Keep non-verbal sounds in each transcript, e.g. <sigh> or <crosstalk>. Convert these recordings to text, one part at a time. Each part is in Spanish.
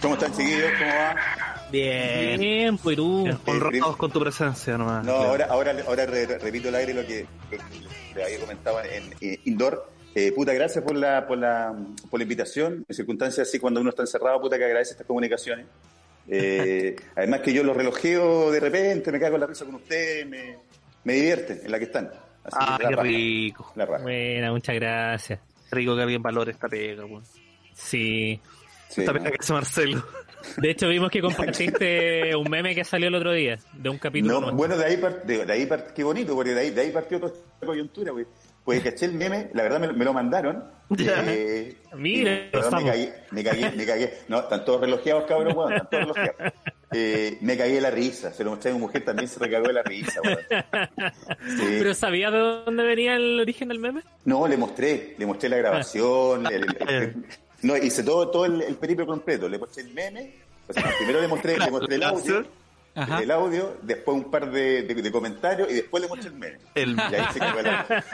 ¿Cómo están, chiquillos? ¿Cómo va? Bien. Bien, pues tú. Honrados con tu presencia nomás. No, ahora, ahora, ahora re- re- repito el aire lo que, le había comentado en, en Indoor. Eh, puta, gracias por la, por, la, por la invitación. En circunstancias así, cuando uno está encerrado, puta, que agradece estas comunicaciones. Eh, <laughs> además que yo los relojeo de repente, me cago en la risa con ustedes, me, me divierten en la que están. Así Ah, que la qué raja, rico. La raja. Buena, muchas gracias. Rico que alguien valore esta pega, weón. Sí. Sí, Esta ¿no? pega que hace Marcelo. <laughs> De hecho, vimos que compartiste un meme que salió el otro día, de un capítulo. No, bueno, de ahí, de, de ahí part- qué bonito, porque de ahí, de ahí partió toda esta coyuntura, güey. Pues caché el meme, la verdad me, lo- me lo mandaron. <laughs> Eh, Mira, me cagué, me cagué, me cagué. No, están todos relojeados, cabrón, weón, están todos relojeados. <laughs> Eh, me cagué de la risa, se lo mostré a mi mujer, también se recagó de la risa. Sí. ¿Pero sabías de dónde venía el origen del meme? No, le mostré, le mostré la grabación, el- el- el- no, hice todo, todo el, el periplo completo, le mostré el meme, o sea, primero le mostré, le mostré el audio, Ajá. el audio, después un par de, de- de comentarios y después le mostré el meme. El- Y ahí se cagó la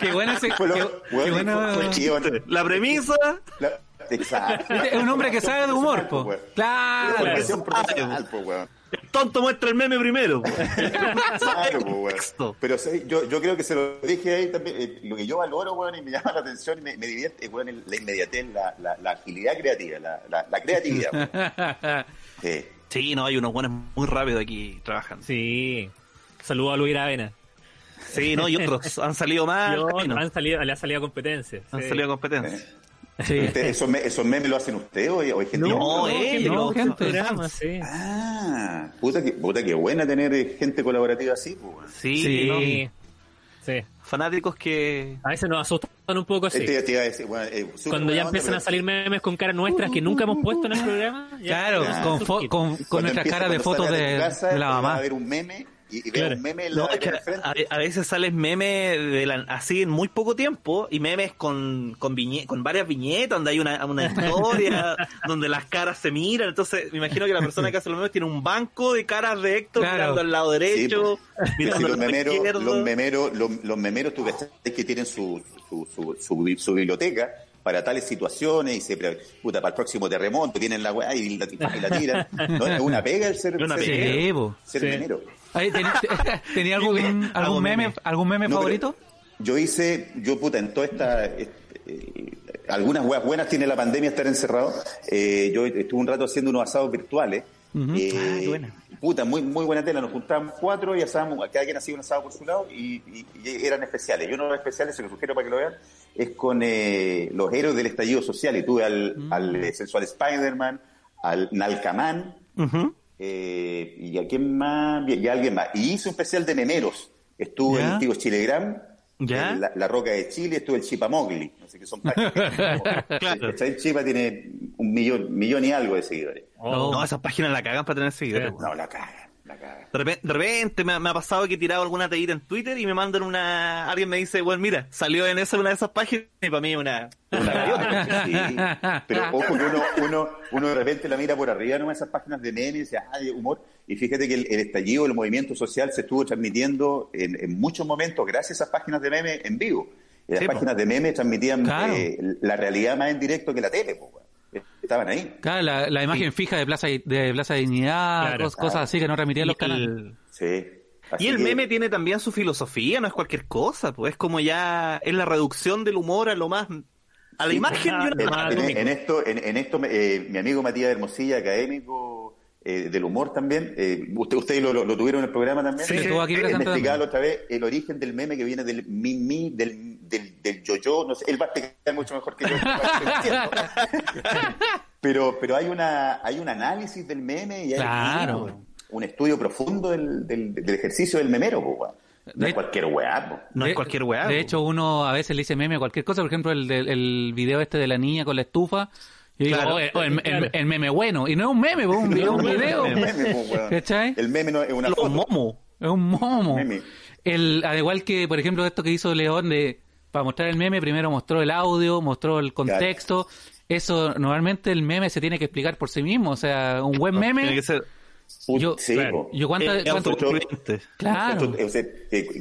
Qué buena ese. Fue lo- qué- qué buena- La premisa. la- Exacto. Es un hombre que sabe de humor, po. Claro. Información profesional, po, weón. El tonto muestra el meme primero. po. Claro, po, weón. Texto. Pero sí, yo, yo creo que se lo dije ahí también. eh, lo que yo valoro, weón, y me llama la atención y me, me divierte, weón, el- la inmediatez, la, la, la agilidad creativa, la, la, la creatividad. <laughs> Sí. Sí, no, hay unos buenos muy rápidos aquí trabajando. Sí. Saludos a Luis Avena. Sí, no, y otros han salido más. <laughs> Yo, han salido, le ha salido competencia. Han sí. salido a competencia. Sí. <laughs> ¿Esos, me- ¿Esos memes lo hacen ustedes o, o hay gente No, que- ellos. no, gente. programa, sí. Ah, puta que, puta que buena tener eh, gente colaborativa así, weón. Sí, Sí. no, Sí. fanáticos que. A veces nos asustan un poco así. Este, te iba a decir, bueno, eh, Cuando ya onda, empiezan pero- a salir memes con caras nuestras que nunca hemos puesto en el <laughs> programa. ya- Claro, ya- con, con, con empieza- caras de fotos de, casa, de la mamá. a ver un meme y, y ve Claro. un meme en la, el frente. a, a veces salen memes de la- así en muy poco tiempo y memes con con, viñe- con varias viñetas donde hay una, una <laughs> historia donde las caras se miran entonces me imagino que la persona que hace los memes tiene un banco de caras de Héctor Claro. mirando al lado derecho <laughs> Sí, mirando los al lado memeros, izquierdo los memeros, los, los memeros, tú que tienen su, su, su, su biblioteca para tales situaciones y se pre- puta para el próximo terremoto tienen la weá y la, y la tiran. ¿no? Es una pega el ser, una ser, pega. Ser Sí. memero. Ay, ¿teni- <laughs> ¿Tenía algún, algún meme, algún meme No, favorito? Yo hice, yo puta, en toda esta, este, eh, algunas weas buenas tiene la pandemia estar encerrado. Eh, yo estuve un rato haciendo unos asados virtuales. Ujú. Eh, Ah, qué buena. Puta, muy, muy buena tela. Nos juntábamos cuatro y asábamos, cada quien hacía un asado por su lado y, y- y eran especiales. Y uno de los especiales, se los sugiero para que lo vean, es con eh, los héroes del estallido social. Y tuve al, al eh, sensual Spider-Man, al Nalcamán, eh, y a quién más, y a alguien más. Y hice un especial de memeros. Estuvo ¿Ya? el tío Chilegram, ¿Ya? la, la Roca de Chile, estuvo el Chipamogli. Así que son <laughs> páginas. <laughs> Claro. El Chipa tiene un millón, millón y algo de seguidores. Oh, no esas páginas la cagan para tener seguidores Sí. No, la caga, la caga. De repente, de repente me, me ha pasado que he tirado alguna teíta en Twitter y me mandan una. Alguien me dice, bueno, mira, salió en esa una de esas páginas y para mí es una. Una sí. Pero <laughs> ojo que uno, uno, uno de repente la mira por arriba, ¿no? Esas páginas de memes y dice, ah, de humor. Y fíjate que el, el estallido, el movimiento social se estuvo transmitiendo en, en muchos momentos gracias a esas páginas de memes en vivo. Y las Sí, po. páginas de memes transmitían Claro. eh, la realidad más en directo que la tele, po. Estaban ahí. Claro, la, la imagen fija de Plaza de Plaza Dignidad, Claro. cosas así que no remitían los canales. el- Sí. Así Y el que- meme tiene también su filosofía, no es cualquier cosa, pues es como ya es la reducción del humor a lo más a la Sí, imagen de una más-. En, en esto, en, en esto eh, mi amigo Matías Hermosilla, académico eh, del humor también, eh, usted, ustedes lo, lo- lo tuvieron en el programa también. Sí, Él me explicaba también. la otra vez el origen del meme que viene del mi-mi, del, del, del yo-yo, no sé, él va a explicar mucho mejor que yo. <laughs> <laughs> pero, pero hay una, hay un análisis del meme y hay Claro. un, un estudio profundo del, del, del ejercicio del memero. No De- es cualquier weá, po. No de, es cualquier weá. De hecho, uno a veces le dice meme a cualquier cosa. Por ejemplo, el, del- el video este de la niña con la estufa. Digo, Claro. "Oh, el, oh, el- el- el meme bueno. Y no es un meme, es un video. No, un el video. meme, po, weón. ¿Cachai? El meme no es una Los foto. momos. Es un momo. Meme. El, al igual que, por ejemplo, esto que hizo León de para mostrar el meme, primero mostró el audio, mostró el contexto. Eso, normalmente el meme se tiene que explicar por sí mismo. O sea, un buen Tiene meme. que ser Put- Yo- sí, claro. po. Yo cuánta, eh, cuánto- claro. Esto, o sea,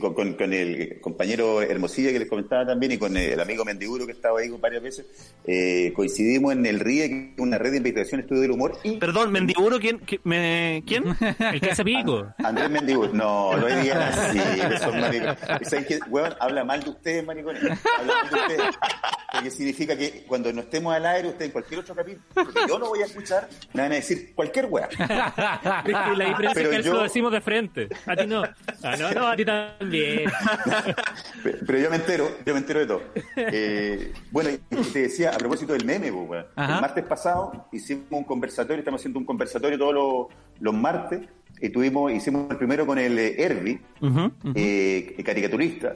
con, con- con el compañero Hermosilla que les comentaba también y con el amigo Mendiguro que estaba ahí varias veces, eh, coincidimos en el RIE, que es una red de investigación estudio del humor, y Perdón, Mendiguro, ¿quién? ¿Quién? me- ¿quién? El que hace pico. Andrés Mendiguro, no, no digan así, esos maricones. ¿Saben qué? Weón, habla mal de ustedes, maricones, habla mal de ustedes. Porque significa que cuando no estemos al aire, ustedes en cualquier otro capítulo, porque yo no voy a escuchar, me van a decir cualquier weá. <laughs> La diferencia Pero es que él yo- lo decimos de frente. A ti no. Ah, no, no, a ti también. Pero, <laughs> pero yo me entero, yo me entero de todo. Eh, bueno, te decía, a propósito del meme, pues, weón. Ajá. el martes pasado hicimos un conversatorio, estamos haciendo un conversatorio todos los, los martes, y tuvimos, hicimos el primero con el eh, Herbie, Ujú. eh, caricaturista,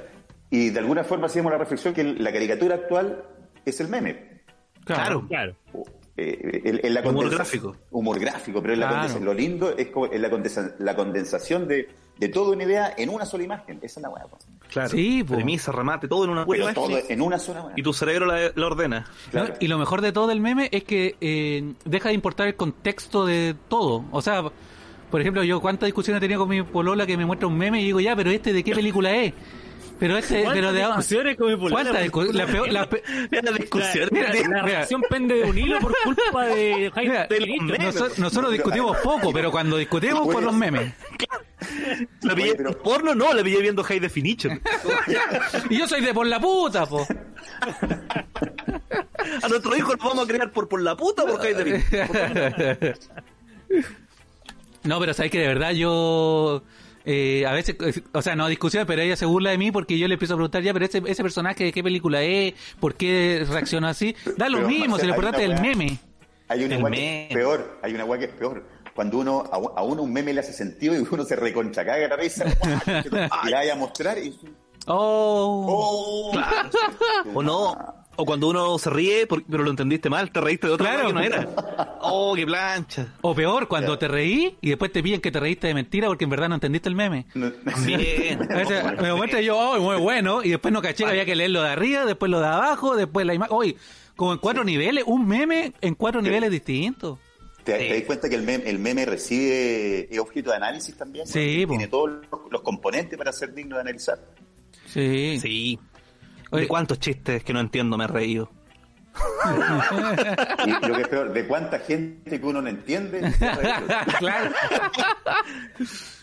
y de alguna forma hacíamos la reflexión que la caricatura actual es el meme. Claro. Claro. Eh, en- en la Humor gráfico. Humor gráfico, pero la Claro. lo lindo es, como en la, condensa- la condensación de, de toda una idea en una sola imagen. Esa es la po. Claro. Sí. Premisa, remate, todo en una Pero todo en una sola weá. Y tu cerebro la, la ordena. Claro. ¿no? Y lo mejor de todo del meme es que eh, deja de importar el contexto de todo. O sea, por ejemplo, yo cuántas discusiones he tenido con mi polola que me muestra un meme y digo, ya, pero este de qué película es. Pero este, pero de discusiones con mi polola? ¿Cuántas discu- la peor- la pe- <laughs> la discusión. Mira, Mira, la mira. reacción pende de un hilo por culpa de Jaime Mira, nosotros discutimos poco, pero cuando discutimos por los memes. ¿La pillé Oye, pero- porno? No, la pillé viendo High Definition. <laughs> Y yo soy de por la puta, po. A nuestro hijo lo vamos a crear por, por la puta o por High Definition. <laughs> No, pero sabes que de verdad yo eh, a veces, eh, o sea, no discusión, pero ella se burla de mí porque yo le empiezo a preguntar ya, pero ese, ese personaje de qué película es, por qué reacciona así. <laughs> Da lo Pero, mismo, Marcelo, si lo importante es el meme. Hay una weá que es peor, hay una weá que es peor. Cuando uno, a, a uno un meme le hace sentido y uno se reconchacaga de la risa <laughs> y la vaya a mostrar y... Oh. ¡Oh! <laughs> O no. O cuando uno se ríe, pero lo entendiste mal, te reíste de otra Claro. que no era. Oh, qué plancha. O peor, cuando te reí y después te piden que te reíste de mentira porque en verdad no entendiste el meme. No- Bien. <laughs> A veces me muestra yo, oh, muy bueno, y después no caché que había que leer lo de arriba, después lo de abajo, después la imagen. Oye, como en cuatro niveles, un meme en cuatro niveles distintos. ¿Te, Sí. te das cuenta que el meme, el meme recibe es objeto de análisis también? Sí. Tiene todos los, los componentes para ser digno de analizar. Sí. Sí. Oye. ¿De cuántos chistes que no entiendo me he reído? Y lo que es peor, de cuánta gente que uno no entiende. <laughs> claro.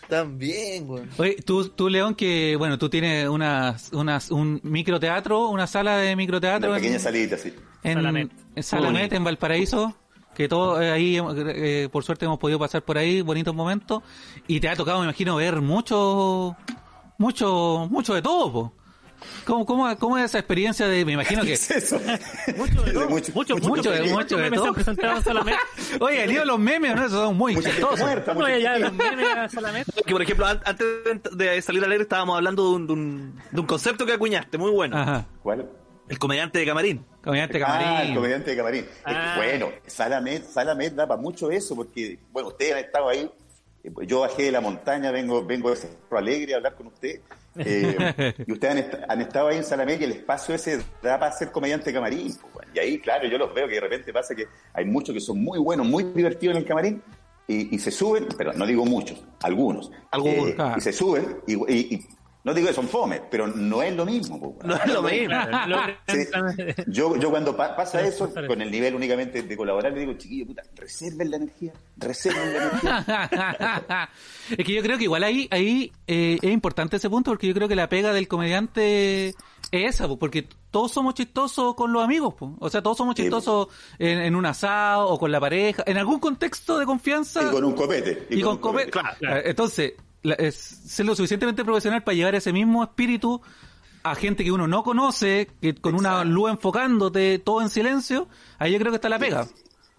También, güey. Oye, tú, tú, León, que, bueno, tú tienes unas, unas, un microteatro, una sala de microteatro Una en, pequeña salita, sí. en Salamet. en en Valparaíso, que todo eh, ahí, eh, por suerte hemos podido pasar por ahí, bonitos momentos, y te ha tocado, me imagino, ver mucho, mucho, mucho de todo, po. ¿Cómo, cómo, ¿Cómo es esa experiencia de, me imagino que... ¿Qué es eso? <laughs> Mucho de todo. Mucho- Mucho, mucho mucho, de- mucho, mucho de memes se todo. han presentado <laughs> solamente. Oye, el lío de los memes, ¿no? Esos son muy chistosos. No, ya, los memes solamente. Que por ejemplo, an- antes de- de salir al aire estábamos hablando de un, de un, de un concepto que acuñaste, muy bueno. Ajá. ¿Cuál? El comediante de camarín. Comediante Ah, el camarín. comediante de camarín. Es que, Ah. bueno, Salamed, Salamed da para mucho eso, porque, bueno, ustedes han estado ahí. Yo bajé de la montaña, vengo, vengo de Cerro Alegre a hablar con usted. Eh, y ustedes han, est- han estado ahí en Salamed y el espacio ese da para ser comediante camarín. pues. Y ahí, claro, yo los veo que de repente pasa que hay muchos que son muy buenos, muy divertidos en el camarín. Y, y se suben, pero no digo muchos, algunos. Algunos, Eh, claro. Y se suben, y no digo que son fomes, pero no es lo mismo. pues, bueno. No es lo mismo. Sí. Yo, yo cuando pa- pasa eso, con el nivel únicamente de colaborar, le digo, chiquillo, puta, reserven la energía, reserven la energía. <laughs> es que yo creo que igual ahí, ahí eh, es importante ese punto porque yo creo que la pega del comediante es esa, po, porque todos somos chistosos con los amigos, po. o sea, todos somos Sí, chistosos en, en un asado o con la pareja, en algún contexto de confianza Y con un copete. y, con, un copete. Claro, claro. Entonces, la- es ser lo suficientemente profesional para llevar ese mismo espíritu a gente que uno no conoce, que con una luz enfocándote todo en silencio, ahí yo creo que está la pega.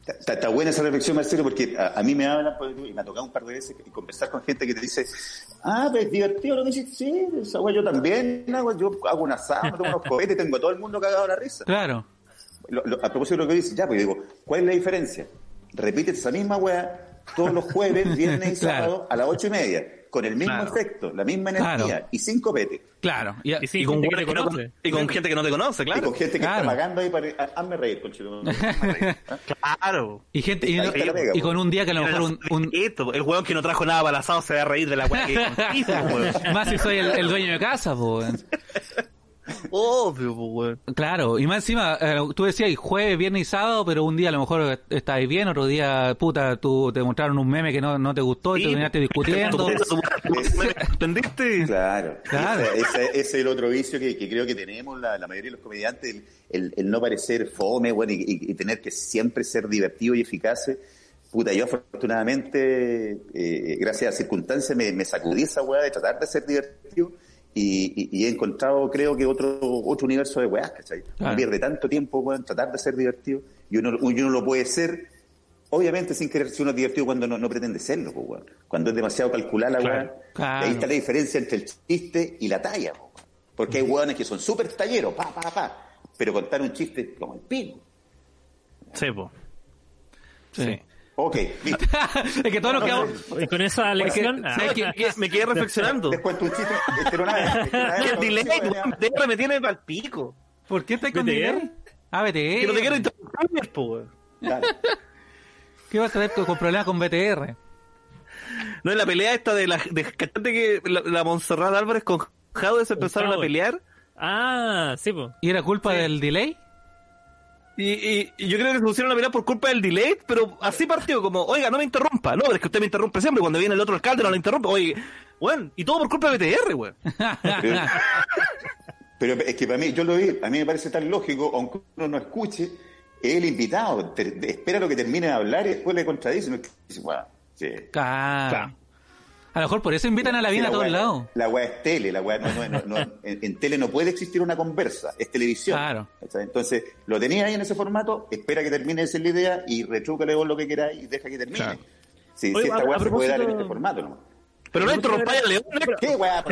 Está, está buena esa reflexión, Marcelo, porque a, a mí me hablan y me ha tocado un par de veces y conversar con gente que te dice, ah, pues es divertido lo que dices, sí, esa weá yo también hago, yo hago un asado, tomo unos cohetes, <laughs> tengo a todo el mundo cagado a la risa. Claro. Lo- lo- a propósito de lo que dices, ya, pues digo, ¿cuál es la diferencia? Repites esa misma weá todos los jueves, viernes y <laughs> Claro. sábado a las ocho y media, con el mismo Claro. efecto, la misma energía Claro. y sin copete. Claro. Y, Y sí, y con, gente que te gente que no- y con gente que no te conoce, Y claro. con gente que Claro. está pagando ahí para... Hazme reír, conchito. Hazme reír. ¿ah? <laughs> Claro. y gente y, pega, y con un día que a lo mejor un, un- Esto, el hueón que no trajo nada para el asado se va a reír de la weá que <laughs> hizo, más si soy el, el dueño de casa, weón. <laughs> Obvio, pues, weón. Claro, y más encima, eh, tú decías jueves, viernes y sábado, pero un día a lo mejor estáis bien, otro día, puta, tú te mostraron un meme que no, no te gustó y te terminaste discutiendo. <laughs> ¿Me entendiste? Claro, Claro. Ese, ese- ese es el otro vicio que, que creo que tenemos la, la mayoría de los comediantes, el, el- el no parecer fome, bueno, y, y- y tener que siempre ser divertido y eficaz. Puta, yo afortunadamente, eh, gracias a circunstancias, me, me sacudí esa weá de tratar de ser divertido y, y- y he encontrado, creo que otro otro universo de weás, ¿cachai? Claro. Uno pierde tanto tiempo, weón, en tratar de ser divertido y uno, uno lo puede ser Obviamente sin querer ser uno divertido cuando no, no pretende serlo, pues, weón. Cuando es demasiado calcular la Claro, weá. claro. Ahí está la diferencia entre el chiste y la talla, po, weón. Porque hay weones que son súper talleros, pa, pa, pa. Pero contar un chiste como el pico. Sí, po. Sí. Ok, listo. <laughs> es que todos nos quedamos... Con esa lección. que- ah, ¿sabes Me quedé- me quedé reflexionando. Cuento un chiste. Una vez, El <laughs> delay, sí, me tiene pa'l pico. ¿Por qué estás con BTR? delay? Ah, BTR. Que no te quiero interrumpir, po. Dale. <laughs> ¿Qué vas a tener con, problemas con BTR? No, en la pelea esta de la de ¿cachaste que la, la Montserrat Álvarez con Jaude se empezaron a pelear. Ah, sí, pues. ¿Y era culpa del delay? Y, y- y yo creo que se pusieron a pelear por culpa del delay, pero así partió como, oiga, no me interrumpa. No, pero es que usted me interrumpe siempre. Cuando viene el otro alcalde no lo interrumpe. Oye, weón, y todo por culpa de BTR, weón. Pero, <laughs> pero es que para mí, yo lo vi, a mí me parece tan lógico, aunque uno no escuche, es el invitado, te- espera lo que termine de hablar y después le contradice. No es que dice, "Bueno, sí". Claro. Claro. A lo mejor por eso invitan a la vida a Sí, todos weá- lados. La weá es tele, la weá no, no- no- no- en, en tele no puede existir una conversa, es televisión. Claro. Entonces, lo tenía ahí en ese formato, espera que termine de decir la idea y retrucale vos lo que queráis y deja que termine. Claro. Sí, Oye, sí, esta a- weá a se puede dar en este formato, ¿no? Pero no interrumpáis al León, ¿no? ¿Qué weá?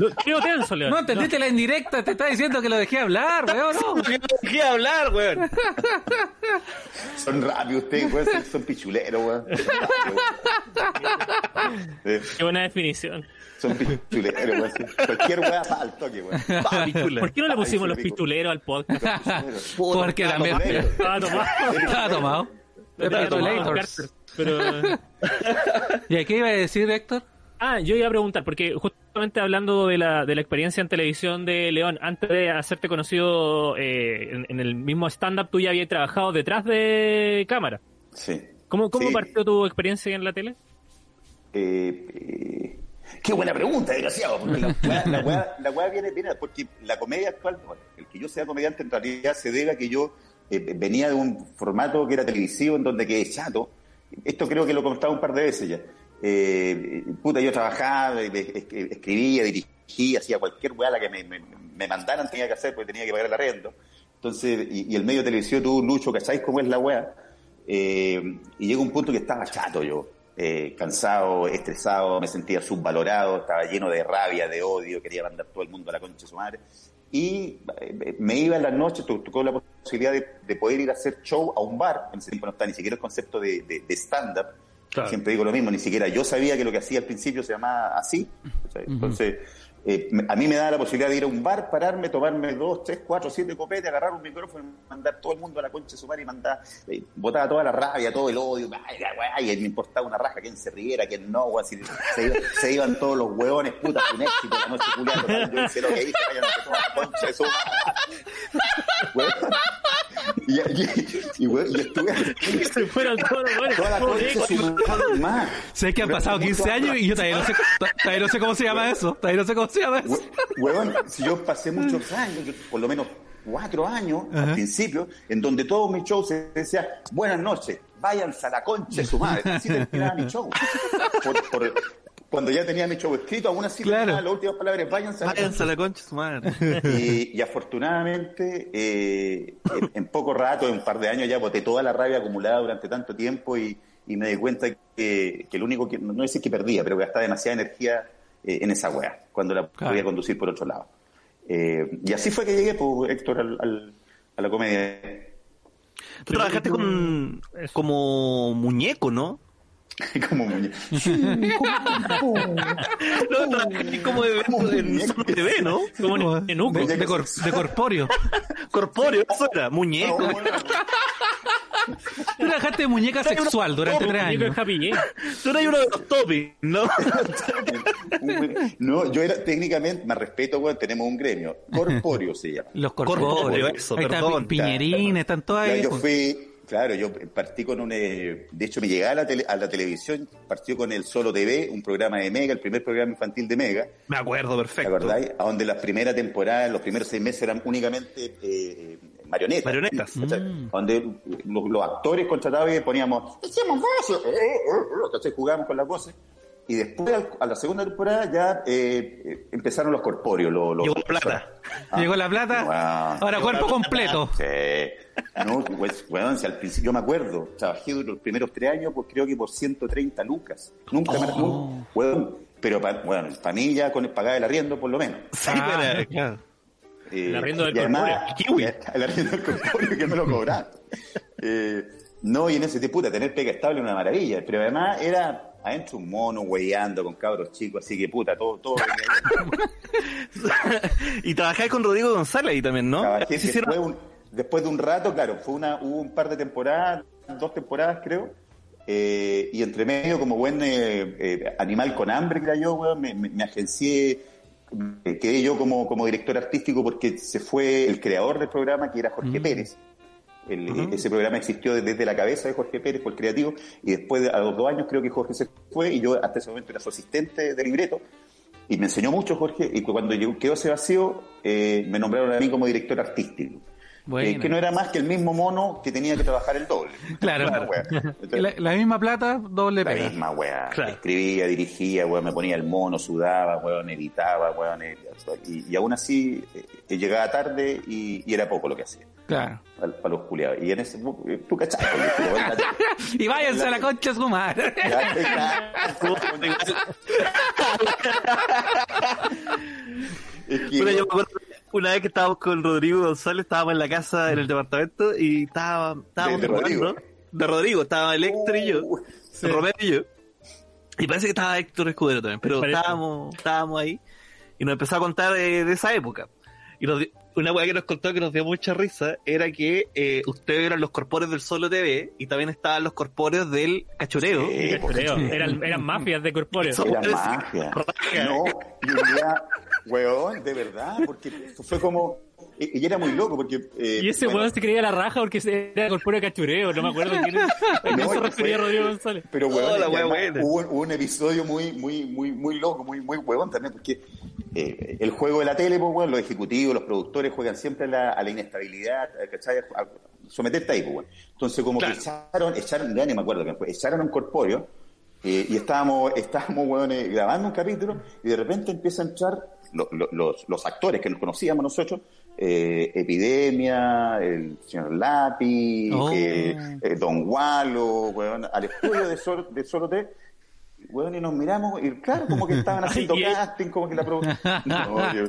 Lo- <laughs> Quedo tenso, León. No entendiste la indirecta, te está diciendo que lo dejé hablar, <laughs> weón. No. Que no dejé hablar, weón. <laughs> Son rápidos ustedes, weón, son, pichuleros, weón. Qué buena definición. Son pichuleros, weón. Cualquier weá para al toque, weón. ¿Por qué no le pusimos los pichuleros al podcast? Porque también. Estaba tomado. estaba tomado. Pero tomado, Lators. Carter. Pero... <laughs> ¿Y a qué iba a decir, Héctor? Ah, yo iba a preguntar, porque justamente hablando de la, de la experiencia en televisión de León, antes de hacerte conocido eh, en, en el mismo stand-up, tú ya habías trabajado detrás de cámara. Sí. ¿Cómo, cómo Sí. partió tu experiencia en la tele? Eh, eh, qué buena pregunta, desgraciado. Porque la weá, la la weá viene, viene porque la comedia actual, bueno, el que yo sea comediante en realidad se debe a que yo eh, venía de un formato que era televisivo en donde quedé chato. Esto creo que lo contado un par de veces ya. Eh, puta, yo trabajaba, eh, es- escribía, dirigía, hacía cualquier weá la que me, me- me mandaran tenía que hacer porque tenía que pagar el arrendo. Entonces, y, el medio de televisión tuvo un lucho, ¿cacháis cómo es la weá? Eh, y llegó un punto que estaba chato yo, cansado, estresado, me sentía subvalorado, estaba lleno de rabia, de odio, quería mandar todo el mundo a la concha de su madre. Y eh, me iba en las noches, tocó la posibilidad de, de poder ir a hacer show a un bar, en ese tiempo no está ni siquiera el concepto de, de- de stand-up, Claro. siempre digo lo mismo, ni siquiera yo sabía que lo que hacía al principio se llamaba así. Entonces, eh, a mí me daba la posibilidad de ir a un bar, pararme, tomarme dos, tres, cuatro, siete copetes, agarrar un micrófono, y mandar todo el mundo a la concha de su madre y mandar, eh, botaba toda la rabia, todo el odio, ay, la weá, y me importaba una raja, quién se riera, quién no, si se, se iban todos los hueones, puta, un éxito, la noche culiada, yo hice lo que hice, vayan a la concha de su madre. <laughs> Y, y, y, weón, y estuve <laughs> Se fueron todos los toda la concha de su madre, más. Sé que han pasado 15 años y yo todavía no sé, todavía no sé cómo se llama eso. Todavía no sé cómo se llama eso. Hue- Huevón, si yo pasé muchos años, yo- por lo menos cuatro años al principio, en donde todos mis shows se decía, buenas noches, váyanse a la concha de su madre. Así terminaba mi show. Por, por- cuando ya tenía mi show escrito, aún así Claro. las últimas palabras, váyanse a la Váyanse a la concha su madre. <laughs> y, y afortunadamente, eh, en, en poco rato, en un par de años, ya boté toda la rabia acumulada durante tanto tiempo y, y me di cuenta que, que lo único que, no decir que perdía, pero que gastaba demasiada energía eh, en esa weá, cuando la Claro. podía conducir por otro lado. Eh, y así fue que llegué, pues, Héctor, al, al- a la comedia. Tú trabajaste con, Eso. como muñeco, ¿no? <laughs> Como muñe- No, <laughs> trabajaste como de en Solo TV, ¿no? Como en Enuco. de, de cor- <laughs> de corpóreo. Corpóreo, eso era, muñeco. Tú trabajaste de muñeca sexual durante tres Muñeco años. de Jane. Tú eras uno de los topis, ¿no? No, yo era técnicamente, más respeto, weón, tenemos un gremio. Corpóreo se llama. Los Corpóreo, corpóreos. eso, Ahí está Piñerín, están todas ahí. yo pues. fui, claro, yo partí con un, eh, de hecho me llegué a la, tele- a la televisión, partió con el Solo TV, un programa de Mega, el primer programa infantil de Mega, Me acuerdo, ¿te perfecto. acordáis? A donde las primeras temporadas, los primeros seis meses eran únicamente eh, marionetas. Marionetas. Mm. Donde los, los actores contratados y poníamos, hacíamos voces, eh, eh, eh, jugábamos con las voces. Y después, a la segunda temporada, ya eh, empezaron los corpóreos. Los, los- Llegó la plata. Ah. Llegó la plata. Wow. Ahora cuerpo completo. Sí. No, pues, weón, si al principio yo me acuerdo, trabajé los primeros tres años, pues creo que por 130 lucas. Nunca me, Oh. nunca, weón, pero para, bueno, para mí ya con el pagar el arriendo, por lo menos. Sí, Ah. pero, claro. Eh, El arriendo del corpóreo, el kiwi. El arriendo del corpóreo que me lo cobraron. Eh, no, y en ese tipo, puta, tener pega estable es una maravilla, pero además era adentro un mono, weyando con cabros chicos, así que puta, todo, todo. <laughs> y trabajáis con Rodrigo González ahí también, ¿no? Trabajé Sí, hicieron- después, un- después de un rato, claro, fue una, hubo un par de temporadas, dos temporadas creo, eh, y entre medio, como buen eh, eh, animal con hambre, creo yo, weón, me, me, me agencié, quedé yo como, como director artístico porque se fue el creador del programa, que era Jorge Mm. Pérez. El- Ese programa existió desde la cabeza de Jorge Pérez, el creativo, y después, de, a los dos años, creo que Jorge se fue, y yo hasta ese momento era su asistente de libreto, y me enseñó mucho Jorge, y cuando llegó- quedó ese vacío, eh, me nombraron a mí como director artístico. Eh, que no era más que el mismo mono que tenía que trabajar el doble. <laughs> Claro. La wea. Entonces, La, la misma plata, doble la pega. misma weá. Claro. Escribía, dirigía, weón, me ponía el mono, sudaba, weón, editaba, weón, eh, y, y aún así eh, llegaba tarde y, y era poco lo que hacía. Claro. Para, los culiados. Y en ese, eh, tú cachai, la- <laughs> Y váyanse a la concha su madre. <laughs> Es que, Bueno, yo me acuerdo una vez que estábamos con Rodrigo González, estábamos en la casa, en el departamento, y estaba, estábamos De- de jugando. Rodrigo. De Rodrigo, estaba el Héctor y yo, Uh, Romero y yo. Y parece que estaba Héctor Escudero también, pero Parece. estábamos, estábamos ahí. Y nos empezó a contar eh, de esa época. Y nos una weá que nos contó que nos dio mucha risa era que eh, ustedes eran los corpóreos del Solo TV y también estaban los corpóreos del Cachureo. Sí. Creo. Eran, eran mafias de corpóreo. Eso- Era Es magia. raja. No, y un día, weón, de verdad, porque fue como. Y, y era muy loco, porque. eh, Y ese bueno, weón se creía la raja porque era corpóreo cachureo, no me acuerdo quién era. <laughs> ¿A quién No, se refería fue- Rodrigo González? Pero weón, además hubo, hubo un episodio muy, muy, muy, muy loco, muy, muy huevón también, porque eh, el juego de la tele, pues, weón, los ejecutivos, los productores juegan siempre a la, a la inestabilidad, ¿cachai? A, a someterte ahí, pues, weón. Entonces, como Claro. que echaron, echaron, ya ni me acuerdo fue, echaron a un corpóreo, eh, y estábamos, estábamos, weón, eh, grabando un capítulo, y de repente empieza a entrar lo- lo- los, los actores que nos conocíamos nosotros, eh, Epidemia, el señor Lápiz, Oh. eh, eh, Don Walo, weón, al estudio de, Sol, de Solo T, weón, y nos miramos, y claro, como que estaban <laughs> haciendo Ay, casting, como que la pro... No, yo-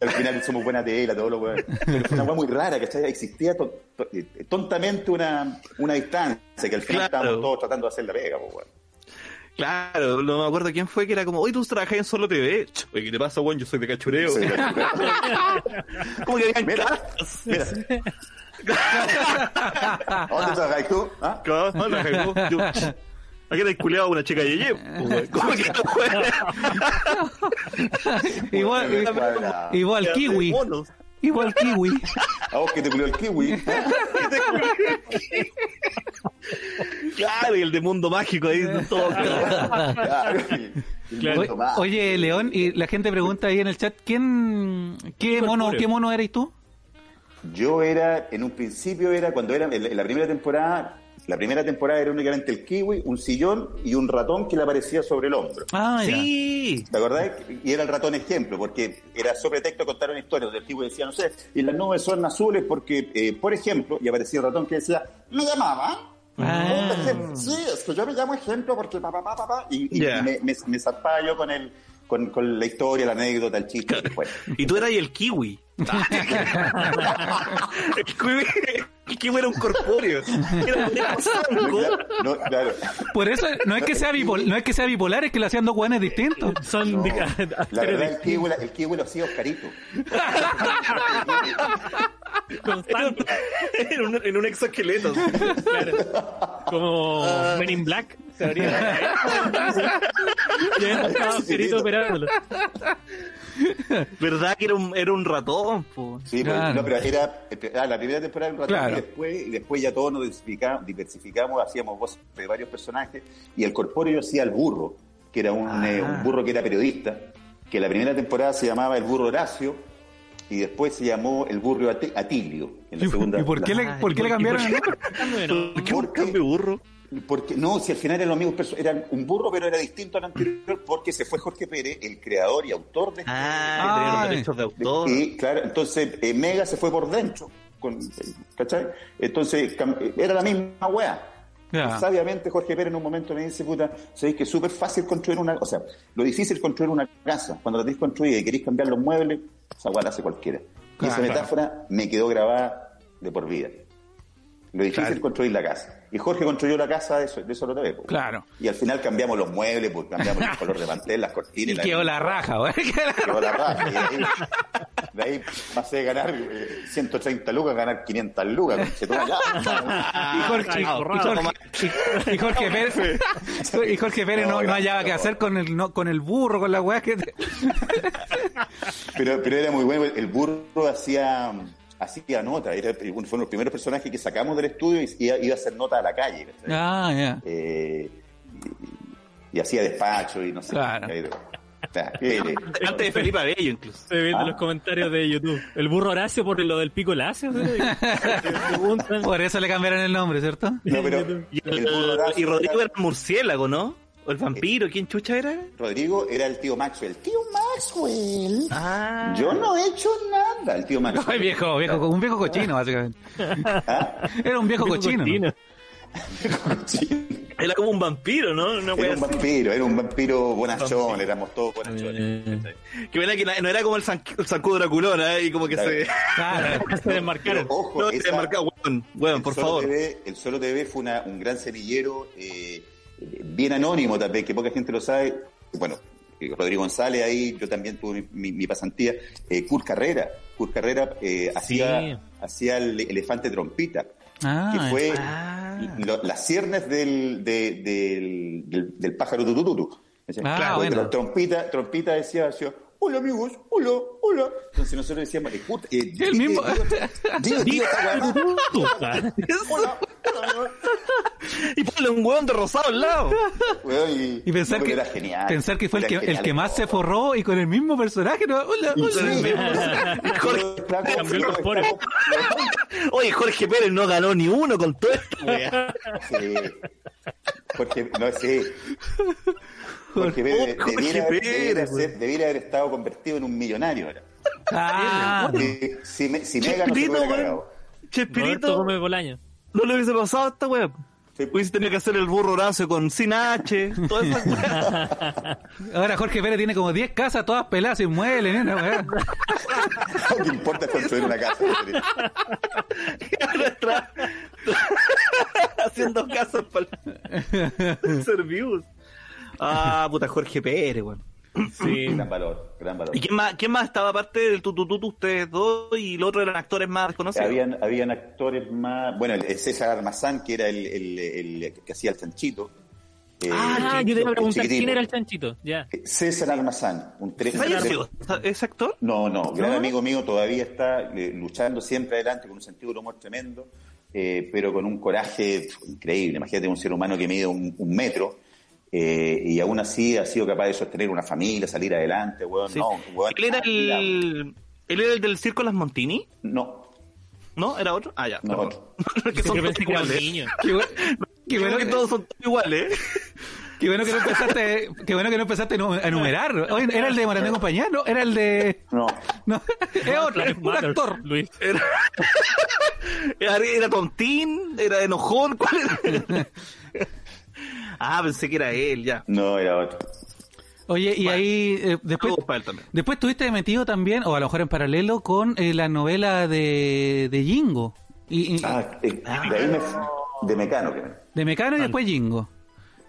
al final somos buena tela, todo lo weón. Pero fue una muy rara, ¿cachai? Existía to- to- eh, tontamente una, una distancia, que al final Claro. estábamos todos tratando de hacer la pega, pues, weón. Claro, no me acuerdo quién fue que era como, hoy tú trabajas en Solo TV. Oye, ¿qué te pasa, weón? Yo soy de cachureo. Sí, <laughs> Como que habían Mira, mira. <laughs> ¿Dónde trabajas tú? ¿Ah? Cagó. Yo, ch, ¿A qué te has culeado una chica yeye? ¿Cómo que no fue? <laughs> igual, igual kiwi. Igual kiwi. A vos que te culió el kiwi. Claro, y el de mundo mágico ahí, todo. Claro. <laughs> Claro. Oye, León, y la gente pregunta ahí en el chat, ¿quién, qué mono, qué mono eres tú? Yo era, en un principio era, cuando era, en la- primera temporada, La primera temporada era únicamente el kiwi, un sillón y un ratón que le aparecía sobre el hombro. Ah. Sí. ¿Te acordás? Y era el ratón ejemplo, porque era sobre texto contar una historia donde el kiwi decía, no sé, y las nubes son azules porque, eh, por ejemplo, y aparecía el ratón que decía, me llamaba. Ah. Sí, es que yo me llamo ejemplo porque papá, papá, papá. Y, me, me, me zarpaba yo con el, con, con la historia, la anécdota, el chiste. Y tú eras el kiwi. <laughs> el, kiwi el kiwi era un corpóreo. Era un. <laughs> No, claro. Por eso no es que sea bipolar, no es que sea bipolar, es que lo hacían dos guanes distintos. Son No, la verdad, el kiwi, el kiwi lo hacía Oscarito. <laughs> constantes, en, un, en un exoesqueleto. <laughs> claro. Como Men in Black. Se habría. Ya <laughs> estaba Oscarito operándolo. ¿Verdad que era un, era un ratón? po? Sí, Claro. no, pero era ah, la primera temporada era un ratón Claro. y después, y después ya todos nos diversificamos, diversificamos, hacíamos voces de varios personajes y el corpóreo hacía el burro, que era un, eh, un burro que era periodista, que la primera temporada se llamaba el burro Horacio y después se llamó el burro Ati- Atilio. En la ¿Y, segunda y por qué le, Ay, por qué le ¿y por cambiaron el nombre? ¿Por qué un cambio burro? Porque, no, si al final eran los mismos perso- eran un burro, pero era distinto al anterior porque se fue Jorge Pérez, el creador y autor de este Ah, Ay. derechos de autor. Y claro, entonces eh, Mega se fue por dentro, con, ¿cachai? Entonces era la misma weá. Sabiamente Jorge Pérez en un momento me dice, puta, sabéis que es súper fácil construir una, o sea, lo difícil es construir una casa. Cuando la tenéis construida y queréis cambiar los muebles, esa la hace cualquiera. Y esa Claro. metáfora me quedó grabada de por vida. Lo difícil Claro. es construir la casa. Y Jorge construyó la casa de eso, de eso lo ve. Claro. Y al final cambiamos los muebles, pues, cambiamos el <laughs> color de mantel, las cortinas. Y la- quedó la raja, güey. <laughs> quedó la raja. Y de ahí, de ahí pasé de ganar eh, 130 lucas a ganar 500 lucas. Ya. Y Jorge, y Jorge, y Jorge Pérez, y Jorge Pérez no, no hallaba qué hacer con el, no, con el burro, con la weá que... Pero, pero era muy bueno. El burro hacía, hacía nota. Era, fueron los primeros personajes que sacamos del estudio y iba, iba a hacer nota a la calle. Ah, ya. Eh, y, y hacía despacho y no sé. Claro. Que- Antes de Felipe Abello, incluso. Se ve Ah. los comentarios de YouTube. El burro Horacio por lo del pico lacio. <laughs> Por eso le cambiaron el nombre, ¿cierto? no, pero Y, el burro Horacio y Rodrigo era- era el murciélago, ¿no? O el vampiro, ¿quién chucha era? Rodrigo era el tío Maxwell. Tío Maxwell. Ah. Yo no he hecho nada. El tío Maxwell. Ay, viejo, viejo, un viejo cochino, básicamente. ¿Ah? Era un viejo cochino. ¿no? Sí. Era como un vampiro, ¿no? Era un así. vampiro, era un vampiro bonachón, éramos todos bonachones. Eh, Que buena que no era como el, san, el Draculón, ¿eh? Y como que Claro. se... Claro. <laughs> se Pero desmarcaron. ojo, No, se marca, weón, weón, el por favor. TV, el Solo TV fue una- un gran semillero, eh, bien anónimo también, que poca gente lo sabe. Bueno, eh, Rodrigo González ahí, yo también tuve mi, pasantía. Eh, Kurt Carrera, Kurt Carrera eh, hacía, hacía el elefante trompita, Ah, que fue Ah. lo- las ciernes del, de- del, del, del pájaro tutututu. Ah, Claro, bueno. trompita, trompita decía, decía, hola amigos, hola, hola. Entonces nosotros decíamos, eh, Kurt, eh, El mismo. Digo, digo, esta <laughs> weá. Y ponle un weón de rosado al lado. Y, Y pensar no, que, genial. pensar que fue el que, el genial que más se forró y con el mismo personaje. ¿no? Hola, hola. sí, <laughs> Jorge- el flacos- Oye, Jorge Pérez no ganó ni uno con todo esto. Sí. Jorge, no sé. Jorge Pérez debiera, ser- haber estado convertido en un millonario ahora. Ah, Si, si, me- si Mega no se Chespirito, hubiera cagado. Chespirito, no le hubiese pasado a esta wea. Sí. Hubiese tenido que hacer el burro Horacio con sin H, todas esas weas. <laughs> ahora Jorge Pérez tiene como 10 casas, todas peladas sin muebles. <laughs> ¿no? Que importa es construir una casa. Y <laughs> haciendo casos para el Servius. Ah, puta Jorge Pérez, weón. Sí. Gran valor, gran valor. ¿Y quién más, quién más estaba aparte del tutututu ustedes dos y los otros eran actores más desconocidos? Habían, habían actores más. Bueno, el, el César Armazán, que era el, el- el que hacía el chanchito. Eh, Ah, el yo te iba a preguntar quién era el chanchito. Ya. Eh, César Almazán, un tres. ¿Falleció ese actor? No, no, gran ¿No? amigo mío, todavía está eh, luchando siempre adelante con un sentido del humor tremendo, eh, pero con un coraje increíble. Imagínate un ser humano que mide un, un metro eh, y aún así ha sido capaz de sostener una familia, salir adelante, weón. Sí. No, weón, ¿Él era el, él era el del circo Las Montini? No, ¿No? ¿Era otro? Ah, ya. No, otro. <laughs> que son todos era iguales. niño. Qué, <laughs> bu- qué bueno que todos son iguales. qué bueno que no empezaste, qué bueno que no empezaste a nu- a enumerar. Oye, ¿Era el de Morandé y compañía? No, era el de... No, No, <laughs> es otro, es Life un actor. Luis. Era, era, era tontín, era enojón, ¿cuál era? Ah, pensé que era él, ya. no, era otro. Oye, y ahí eh, después... Después estuviste metido también, o a lo mejor en paralelo, con eh, la novela de, de Jingo. Y, y- Ah, eh, de ahí me de Mecano, que me- de Mecano y después Jingo.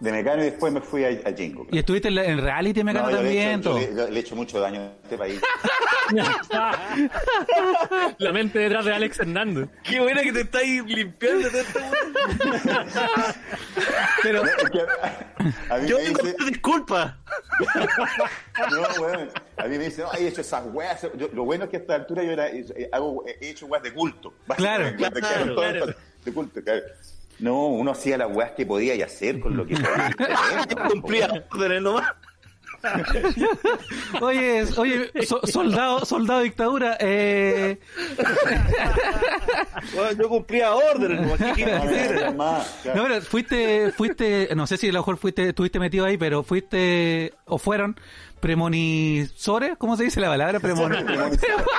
De Mecano y después me fui a, a Jingo. Y estuviste en, la- en reality de Mecano No, yo le, he también, hecho, yo todo. le- he hecho mucho daño a este país. <laughs> La mente detrás de Alex Hernández. Qué bueno que te estáis limpiando de esta <laughs> Pero, Es que a, a mí Yo me tengo dice, disculpas. <laughs> no, weón, a mí me dice, no, he hecho esas weas. Yo- lo bueno es que a esta altura yo era, eh, hago, he hecho weas de culto. Claro, claro, claro. De culto, claro. No, uno hacía las weas que podía y hacer con lo que podía. Cumplía órdenes nomás. oye, oye, so- soldado, soldado dictadura, eh, Bueno, yo cumplía órdenes nomás. ¿Qué quieres No, no, no, pero fuiste, fuiste, no sé si a lo mejor fuiste, estuviste metido ahí, pero fuiste, o fueron, premonisores, ¿cómo se dice la palabra? Premoni-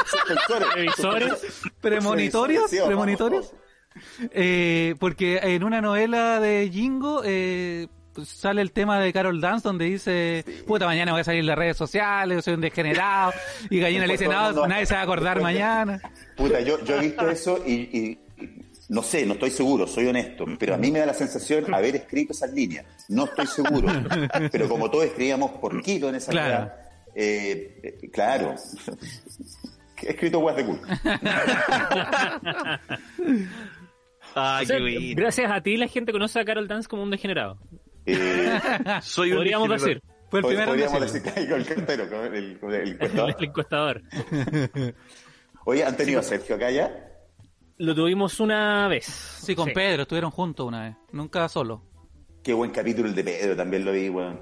Suspensores. Revisores. premonitorios, premonitorios. <laughs> Eh, porque en una novela de Jingo eh, pues, sale el tema de Carol Dance donde dice, puta, mañana voy a salir en las redes sociales, soy un degenerado. Y Gallina <laughs> le dice, no, nadie se va a acordar después mañana. <laughs> Puta, yo, yo he visto eso y, no sé, no estoy seguro, soy honesto, pero a mí me da la sensación haber escrito esas líneas. No estoy seguro, pero como todos escribíamos por kilo en esa Claro. weá, eh, eh, claro. He escrito weas de culto. Ay, O sea, qué bueno. gracias a ti la gente conoce a Carol Dance como un degenerado. Eh, <laughs> Soy un Podríamos degenerado. decir. Fue el primero podríamos decir que con el cartero, el, el El, <laughs> encuestador. el encuestador. <laughs> Oye, ¿han tenido a Sergio acá ya? Lo tuvimos una vez. Sí, con Pedro, estuvieron juntos una vez, nunca solo. Qué buen capítulo el de Pedro, también lo vi, weón.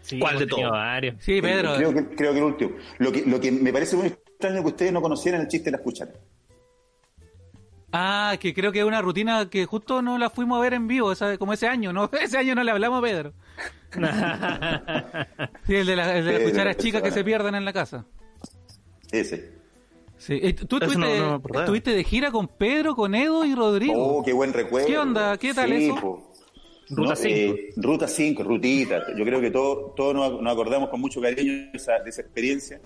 Sí, ¿Cuál de todos? varios. Sí, Pedro. Creo que, creo que el último. Lo que, lo que me parece muy extraño que ustedes no conocieran el chiste de las cucharas. Ah, que creo que es una rutina que justo no la fuimos a ver en vivo, esa- como ese año, ¿no? <laughs> Ese año no le hablamos a Pedro. <laughs> Sí, el de, la- el de las Pedro, cucharas chicas que se pierden en la casa. Ese. Sí. Eh, ¿Tú estuviste, no- no estuviste de gira con Pedro, con Edo y Rodrigo? Oh, qué buen recuerdo. ¿Qué onda? ¿Qué tal eso? po. Ruta No, 5. eh, ruta 5, rutita. Yo creo que todos todos nos, nos acordamos con mucho cariño de esa, de esa experiencia.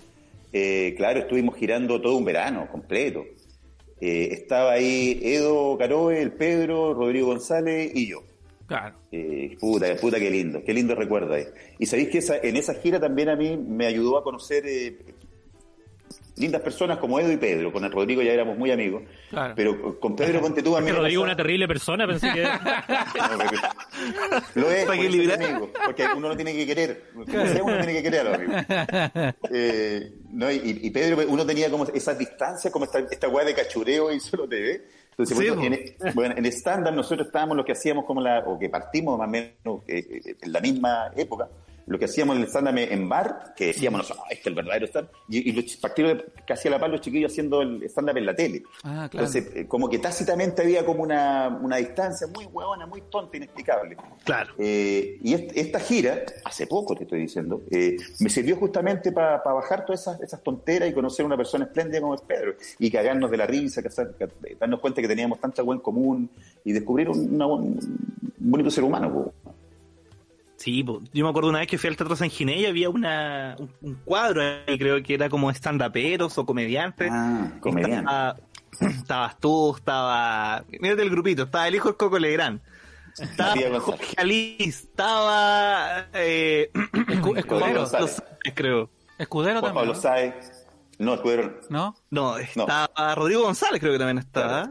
Eh, claro, estuvimos girando todo un verano completo. Eh, estaba ahí Edo Caroe, el Pedro, Rodrigo González y yo. Claro. Eh, puta, puta, qué lindo, qué lindo recuerdo ahí. Y sabéis que esa, en esa gira también a mí me ayudó a conocer eh, lindas personas como Edo y Pedro. Con el Rodrigo ya éramos muy amigos. Claro. Pero con Pedro Ponte tú a mí Rodrigo es pasaba- una terrible persona, pensé que... <laughs> Lo es, Para por amigo, porque uno lo tiene que querer. Como sea, uno tiene que querer a los amigos. <laughs> Eh, no, y, y Pedro, uno tenía como esas distancias, como esta, esta weá de cachureo y solo TV. Entonces, Sí, por po. eso, en, bueno, en estándar nosotros estábamos lo que hacíamos como la, o que partimos más o menos eh, eh, en la misma época, lo que hacíamos en el stand en bar, que decíamos nosotros, "Ah, este es el verdadero stand, y, y los ch- partimos de- casi a la par los chiquillos haciendo el stand-up en la tele. Ah, claro. Entonces, eh, como que tácitamente había como una, una distancia muy huevona, muy tonta, inexplicable. Claro. Eh, y est- esta gira, hace poco te estoy diciendo, eh, me sirvió justamente para bajar todas esas, esas tonteras y conocer a una persona espléndida como es Pedro y cagarnos de la risa, que que- darnos cuenta que teníamos tanta buen común y descubrir un, una buen- un bonito ser humano. po. Sí, po. yo me acuerdo una vez que fui al Teatro San Ginés y había una, un, un cuadro ahí, creo que era como stand-uperos o comediantes. Ah, comediante. Estaba, <clears throat> estabas tú, estaba... Mírate el grupito, estaba el hijo del Coco Legrand. Estaba. Jorge Alice, estaba... Eh, <clears throat> Escu- escudero. Rodrigo González. creo. Escudero Juan también. Pablo Sáez. No, Escudero. ¿No? No, estaba Rodrigo González creo que también estaba.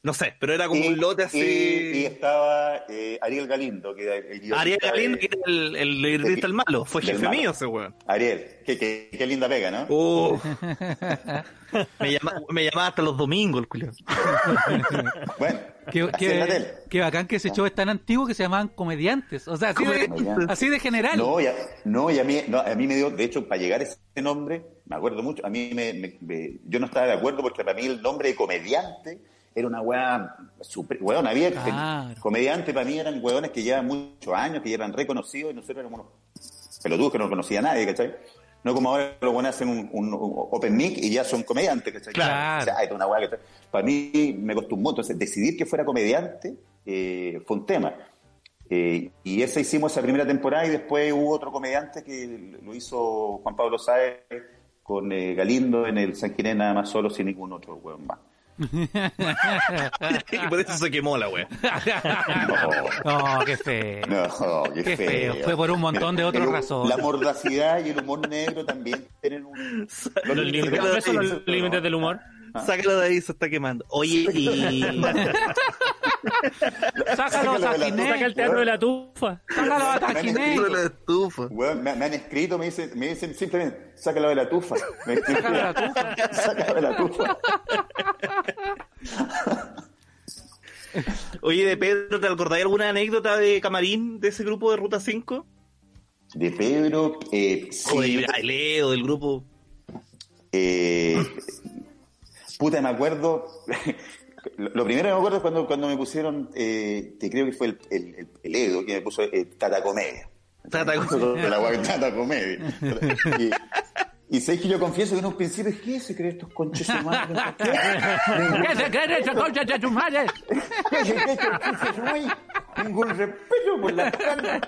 No sé, pero era como Y- un lote así. y estaba eh, Ariel Galindo, que era el guionista Ariel de- Galindo, que era el, el guionista del malo. Fue jefe malo. mío ese weón. Ariel, qué, qué, qué linda pega, ¿no? Uh. <laughs> me, llama, me llamaba hasta los domingos el. <laughs> Bueno, Qué, así qué- es la tele. qué bacán que ese show es tan antiguo que se llamaban comediantes. O sea, así, de, así de general. No, ya, no, y a mí, no, a mí me dio, de hecho, para llegar a ese nombre, me acuerdo mucho, a mí me, me- me- yo no estaba de acuerdo porque para mí el nombre de comediante era una weá super, weón, había Claro. comediante para mí eran weones que llevan muchos años, que ya eran reconocidos y nosotros éramos unos pelotudos que no conocía a nadie, ¿cachai? No como ahora los buenos hacen un, un- un open mic y ya son comediantes, ¿cachai? Claro. O sea, es una weá que- Para mí me costó un montón. Entonces, decidir que fuera comediante eh, fue un tema. Eh, y esa hicimos esa primera temporada y después hubo otro comediante que lo hizo Juan Pablo Sáez con eh, Galindo en el San nada más solo sin ningún otro weón más. <laughs> y por eso se quemó la wea. No, qué feo. No, qué, Qué feo. feo. Fue por un montón de otras razones. La mordacidad y el humor negro también tienen un... Los límites, Sácalo de ¿cuáles son ahí, los límites del humor? Sácalo de ahí, se está quemando. Oye, y. <laughs> Sácalo, Taquiné. Saca el teatro de la tufa. Sácalo a. Weón, me, me han escrito, me dicen, me dicen simplemente, sácalo de la tufa. Me escriben, Sácalo de la tufa. <laughs> sácalo de la tufa. Oye, de Pedro, ¿te acordáis alguna anécdota de camarín de ese grupo de Ruta 5? De Pedro, eh, O de sí, Leo, del grupo. eh, puta, me acuerdo, lo primero que me acuerdo es cuando, cuando me pusieron, eh, que creo que fue el, el, el- el Edo, que me puso eh, Tata Comedia. Tata guay, Tata Comedia. Y, y sabéis que yo confieso que en un principio, ¿qué se creen estos conches humanos? ¿Qué? <laughs> ¿Qué se creen esos conchas de su madre? ¿Qué se creen estos conches humanos? Ningún respeto por la espalda.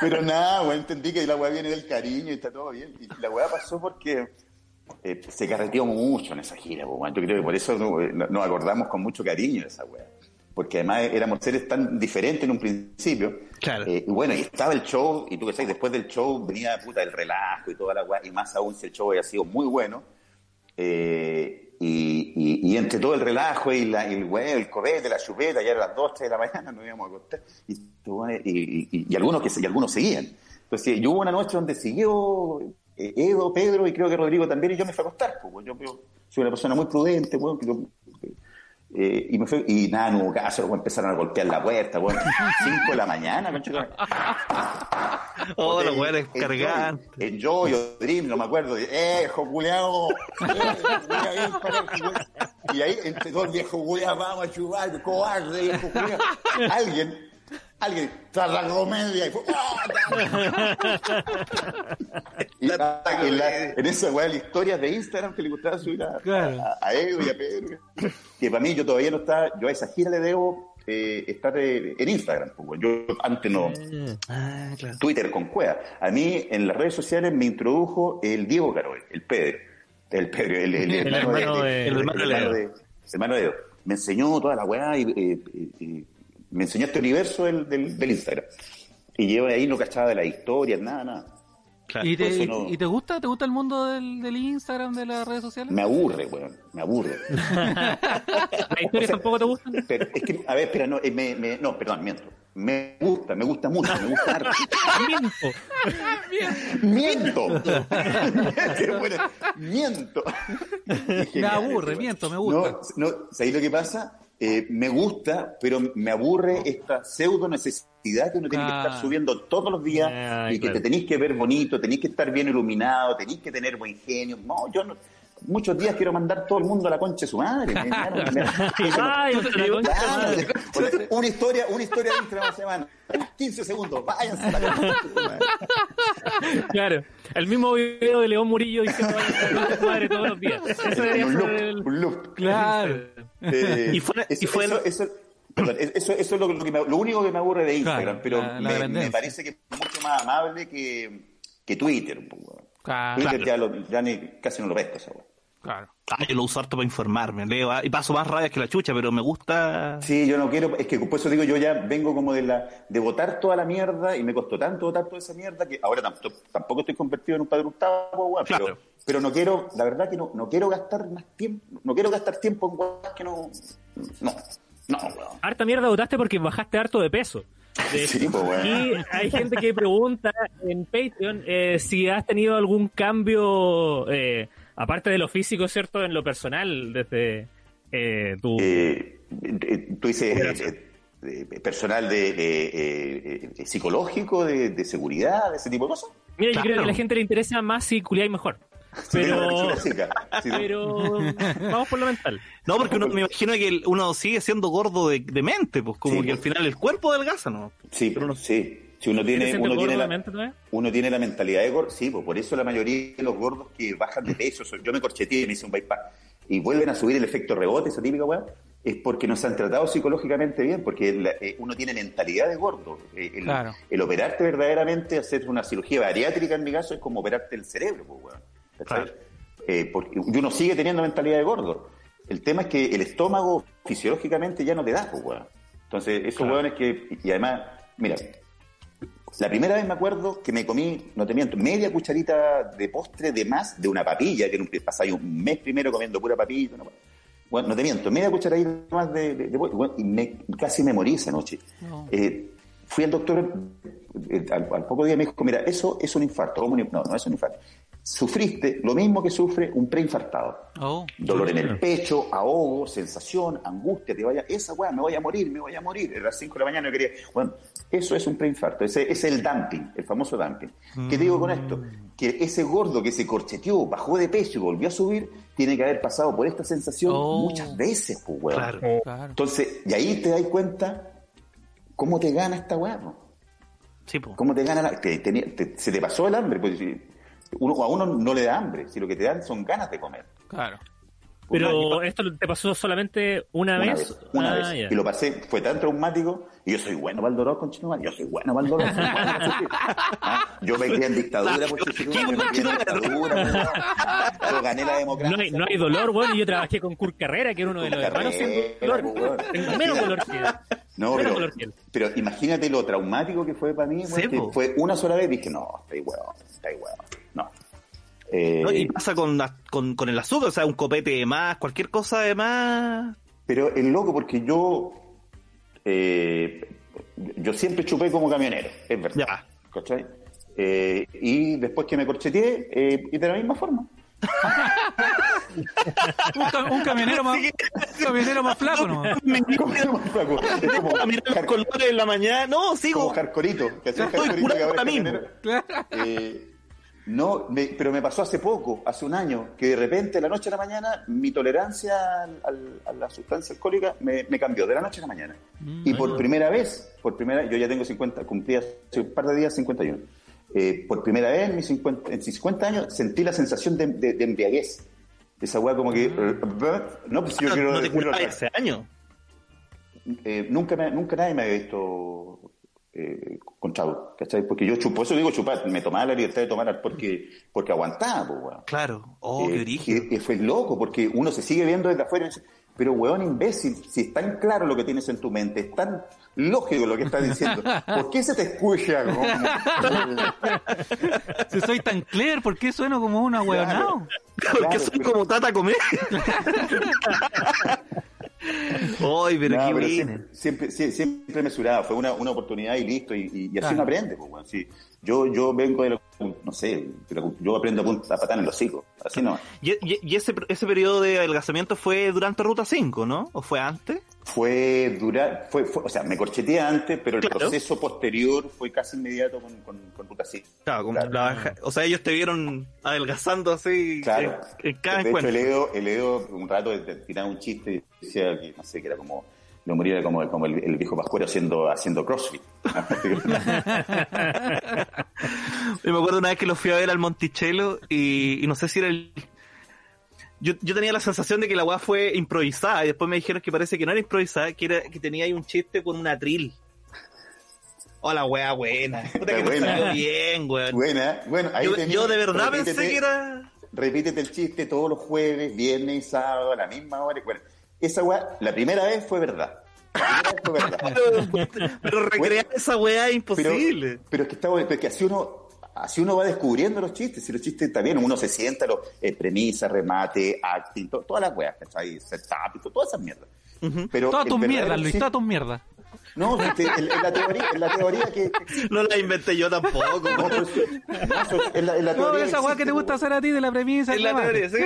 Pero nada, entendí que la weá viene del cariño y está todo bien. Y la weá pasó porque eh, se carreteó mucho en esa gira, weón. Yo creo que por eso no- nos acordamos con mucho cariño de esa weá. Porque además éramos seres tan diferentes en un principio. Claro. Eh, y bueno, y estaba el show, y tú que sabes, después del show venía puta el relajo y toda la weá, y más aún si el show había sido muy bueno. Eh, y, y- y entre todo el relajo y, la, y el huevo, el cobete, la chupeta, ya eran las 2, 3 de la mañana, <laughs> nos íbamos a acostar. Y, y, algunos, que, y algunos seguían. Entonces, yo hubo una noche donde siguió eh, Edo, Pedro y creo que Rodrigo también, y yo me fui a acostar. Pues, yo, yo soy una persona muy prudente, yo- eh, y me fui, y nada, no hubo caso, empezaron a golpear la puerta, weón. <laughs> 5 de la mañana. Oh, los weones Enjoy, cargantes. Enjoy o Dream, no me acuerdo. ¡Eh, viejo culeado! y ahí, entre dos viejos culeados, vamos a chupar, cobarde, viejo culeado. Alguien, alguien, tras la comedia, y fue, ¡ah! <laughs> y la- en, la- en esa weá, las historias de Instagram que le gustaba subir a, Claro. a, a Edo y a Pedro. Que para mí, yo todavía no estaba, yo a esa gira le debo eh, estar eh, en Instagram. pues, Yo antes no. Ah, claro. Twitter con Cueva. A mí en las redes sociales me introdujo el Diego Caroy, el Pedro. El Pedro, el, el, El hermano de- el hermano de de- el hermano de Leo. Me enseñó toda la weá y eh, eh, eh, me enseñó este universo del, del, del Instagram. Y yo ahí no cachaba de las historias, nada, nada. Claro. ¿Y te, y- no- y te gusta? ¿Te gusta el mundo del, del Instagram, de las redes sociales? Me aburre, weón, me aburre. <laughs> ¿Las historias tampoco te gustan? Pero es que, a ver, espera, no, eh, me, me- no, perdón, miento. Me gusta, me gusta mucho, me gusta harto. Miento. <laughs> ¡Miento! <laughs> Bueno, ¡Miento! Me aburre, miento, me gusta. No, no, ¿sabéis lo que pasa? Eh, me gusta, pero me aburre esta pseudo necesidad que uno tiene que estar subiendo todos los días Ah, y que claro. te tenéis que ver bonito, tenéis que estar bien iluminado, tenéis que tener buen genio. No, yo no, muchos días quiero mandar todo el mundo a la concha de su madre. <laughs> Su Claro, una historia, una historia de Instagram a la semana. 15 segundos, váyanse a la concha de su madre. Claro. El mismo video de León Murillo diciendo "Vaya, tu madre todos los días. Debería un ser loop, el... un loop. Claro. Eh, Y fue- eso, y fue el- eso, eso- perdón, eso, eso es lo, lo que me- lo único que me aburre de Instagram, Claro, pero la- la me, me parece que es mucho más amable que, que Twitter. un poco. Claro. Twitter ya, lo- ya ni, casi no lo pesco esa weá. Claro. Ah, yo lo uso harto para informarme, leo, ah, y paso más rabia que la chucha, pero me gusta... Sí, yo no quiero, es que por eso digo, yo ya vengo como de la de votar toda la mierda y me costó tanto votar toda esa mierda que ahora tampoco, tampoco estoy convertido en un padre Gustavo, weón, Claro. pero, pero no quiero, la verdad que no, no quiero gastar más tiempo, no quiero gastar tiempo en weas que no, no, no, weón. Harta mierda votaste porque bajaste harto de peso. De <laughs> Sí, pues, weón. Y hay gente que pregunta en Patreon eh, si has tenido algún cambio, eh, aparte de lo físico, ¿cierto? En lo personal, desde eh, tu... Eh, eh, tú dices eh, personal de, de, eh, eh, psicológico, de, de seguridad, de ese tipo de cosas. Mira, yo creo que a la gente le interesa más si culiáis mejor. Pero, <laughs> Sí, pero <laughs> <laughs> vamos por lo mental. No, porque uno, me imagino que uno sigue siendo gordo de, de mente, pues como Sí, que al pues. final el cuerpo adelgaza, ¿no? Sí, Pero no- sí. Si uno ¿Tienes tiene, uno tiene la, uno tiene la mentalidad de gordo, sí, pues por eso la mayoría de los gordos que bajan de peso, so- yo me corcheteé y me hice un bypass, y vuelven a subir el efecto rebote, esa típica weá, es porque no se han tratado psicológicamente bien, porque la- eh, uno tiene mentalidad de gordo. Eh, el, Claro. el operarte verdaderamente, hacer una cirugía bariátrica en mi caso, es como operarte el cerebro, pues, weón. Claro. Eh, porque y uno sigue teniendo mentalidad de gordo. El tema es que el estómago fisiológicamente ya no te da, pues, weón. Entonces, esos Claro. weones que, y además, mira, la primera vez me acuerdo que me comí, no te miento, media cucharita de postre de más de una papilla, que en un, pasáis un mes primero comiendo pura papilla. una- bueno, no te miento, media cucharadita más de, de- de- bueno, y me- casi me morí esa noche. No. Eh, fui al doctor, eh, al, al poco día me dijo, mira, eso es un infarto. ¿Cómo un- No, no es un infarto. Sufriste lo mismo que sufre un preinfartado. Oh. Dolor en el pecho, ahogo, sensación, angustia, te vaya, esa weá, me voy a morir, me voy a morir. Era las 5 de la mañana yo quería. Bueno, eso es un preinfarto, ese es el dumping, el famoso dumping. ¿Qué te digo con esto? Que ese gordo que se corcheteó, bajó de peso y volvió a subir, tiene que haber pasado por esta sensación Oh. muchas veces, pues, weón. Claro. Claro. Entonces, y ahí te das cuenta cómo te gana esta weá, po. Sí, pues. cómo te gana la. te- te- te- se te pasó el hambre, pues uno, a uno no le da hambre, si lo que te dan son ganas de comer. Claro. Pero esto te pasó solamente una, Una vez. vez, una Ah, vez. ya. Y lo pasé, fue tan traumático, y yo soy bueno para el dolor con Chinomar, yo soy bueno para el dolor. soy bueno. Ah, Yo me crié en dictadura por Chinomar, yo me crié en dictadura, weón. yo gané la democracia. No hay, no hay dolor, bueno, y yo trabajé con Kurt Carrera, que era uno de los hermanos sin dolor. menos dolor que él. No, Menos pero, pero imagínate lo traumático que fue para mí, Sí, que fue una sola vez, dije, no, estoy huevo, estoy huevo, no. Eh, ¿No? Y pasa con, con, con el azúcar, o sea, un copete de más, cualquier cosa de más. Pero es loco porque yo eh, yo siempre chupé como camionero, es verdad. Ya. ¿Cachai? Eh, y después que me corcheteé, eh, y de la misma forma. Un, cam- un camionero más, un camionero más flaco, ¿no? Como- como flaco. Es como, A mirar los jar- colores en la mañana. No, como sigo. jarcorito. que hacía jarcorito que ahora es camionero. Eh, no, me- pero me pasó hace poco, hace un año, que de repente, de la noche a la mañana, mi tolerancia al- al- a la sustancia alcohólica me, me cambió, de la noche a la mañana. y por primera vez, por primera yo ya tengo 50, cumplí hace un par de días 51. Eh, por primera vez en mis 50, en mis 50 años sentí la sensación de, de- de embriaguez. Esa weá como que... eh, no, pues yo no, quiero no te año. eh, nunca, me- nunca nadie me había visto eh, con chavo, ¿cachai? Porque yo chupo, eso digo chupar, me tomaba la libertad de tomar porque, porque aguantaba, pues, weón. Claro. Oh, Eh, qué brígido. y- y fue loco, porque uno se sigue viendo desde afuera y dice, pero weón imbécil, si es tan claro lo que tienes en tu mente, es tan lógico lo que estás diciendo, ¿por qué se te escucha? como- <laughs> Si soy tan clear, ¿por qué sueno como una huevonao? <laughs> Porque claro, soy pero- como tata comer. <laughs> Ay, pero No, qué pero bien. siempre, siempre, sie- siempre mesurado, fue una, una oportunidad y listo, y, y- y así Claro. uno aprende. Pues, weón. Sí, yo, yo vengo de la, no sé, de la- yo aprendo a patar en los hocico, así no. Y, y- y ese, ese periodo de adelgazamiento fue durante Ruta 5, ¿no? ¿O fue antes? Fue durar, fue, fue- o sea, me corcheteé antes, pero el Claro. proceso posterior fue casi inmediato con, con, con Ruta Sí. Claro, como Claro. la baja- o sea, ellos te vieron adelgazando así Claro. en, en cada de hecho, el Edo, el Edo un rato tiraba un chiste y decía que, no sé, que era como, lo moría como, como el, el viejo Pascuero haciendo, haciendo crossfit. <laughs> Yo me acuerdo una vez que lo fui a ver al Monticello y, y no sé si era el... Yo, yo tenía la sensación de que la weá fue improvisada y después me dijeron que parece que no era improvisada, que, era, que tenía ahí un chiste con un atril. Oh, la weá buena. Puta que buena. salió bien, weón. Buena, bueno, ahí Yo, yo de verdad repítete- pensé que era... repítete el chiste todos los jueves, viernes y sábado a la misma hora. Bueno, esa weá, la primera vez fue verdad. La primera vez fue verdad. <laughs> Pero recrear esa weá es Pero, imposible. pero es que está porque así uno, así uno va descubriendo los chistes, si los chistes también, uno se sienta, los, eh, premisa, remate, acting, to- todas las weas, ¿cachai? Setup, y to- todas esas mierdas. Pero Todas tus mierdas, Luis, todas tus mierdas. No, este, en, en la teoría, en la teoría que. No la inventé yo tampoco. No, pues, no, eso- en la, en la No, teoría esa weá que te gusta hacer a ti de la premisa. En la teoría, sí.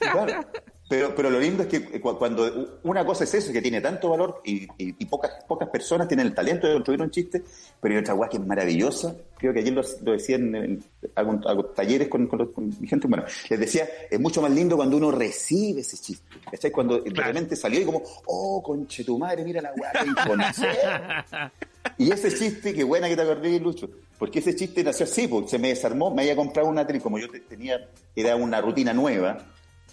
Claro. Pero, pero lo lindo es que eh, cu- cuando una cosa es eso, que tiene tanto valor y, y- y pocas, pocas personas tienen el talento de construir un chiste, pero hay otra guay que es maravillosa. Creo que ayer lo, lo decía en, talleres con, con con mi gente. Bueno, les decía, es mucho más lindo cuando uno recibe ese chiste. ¿Cachai? Cuando de repente salió y como, oh, conche tu madre, mira la guay que encontré". Y ese chiste, qué buena que te acordé, Lucho, porque ese chiste nació así, porque se me desarmó, me había comprado una tele, como yo te- tenía, era una rutina nueva,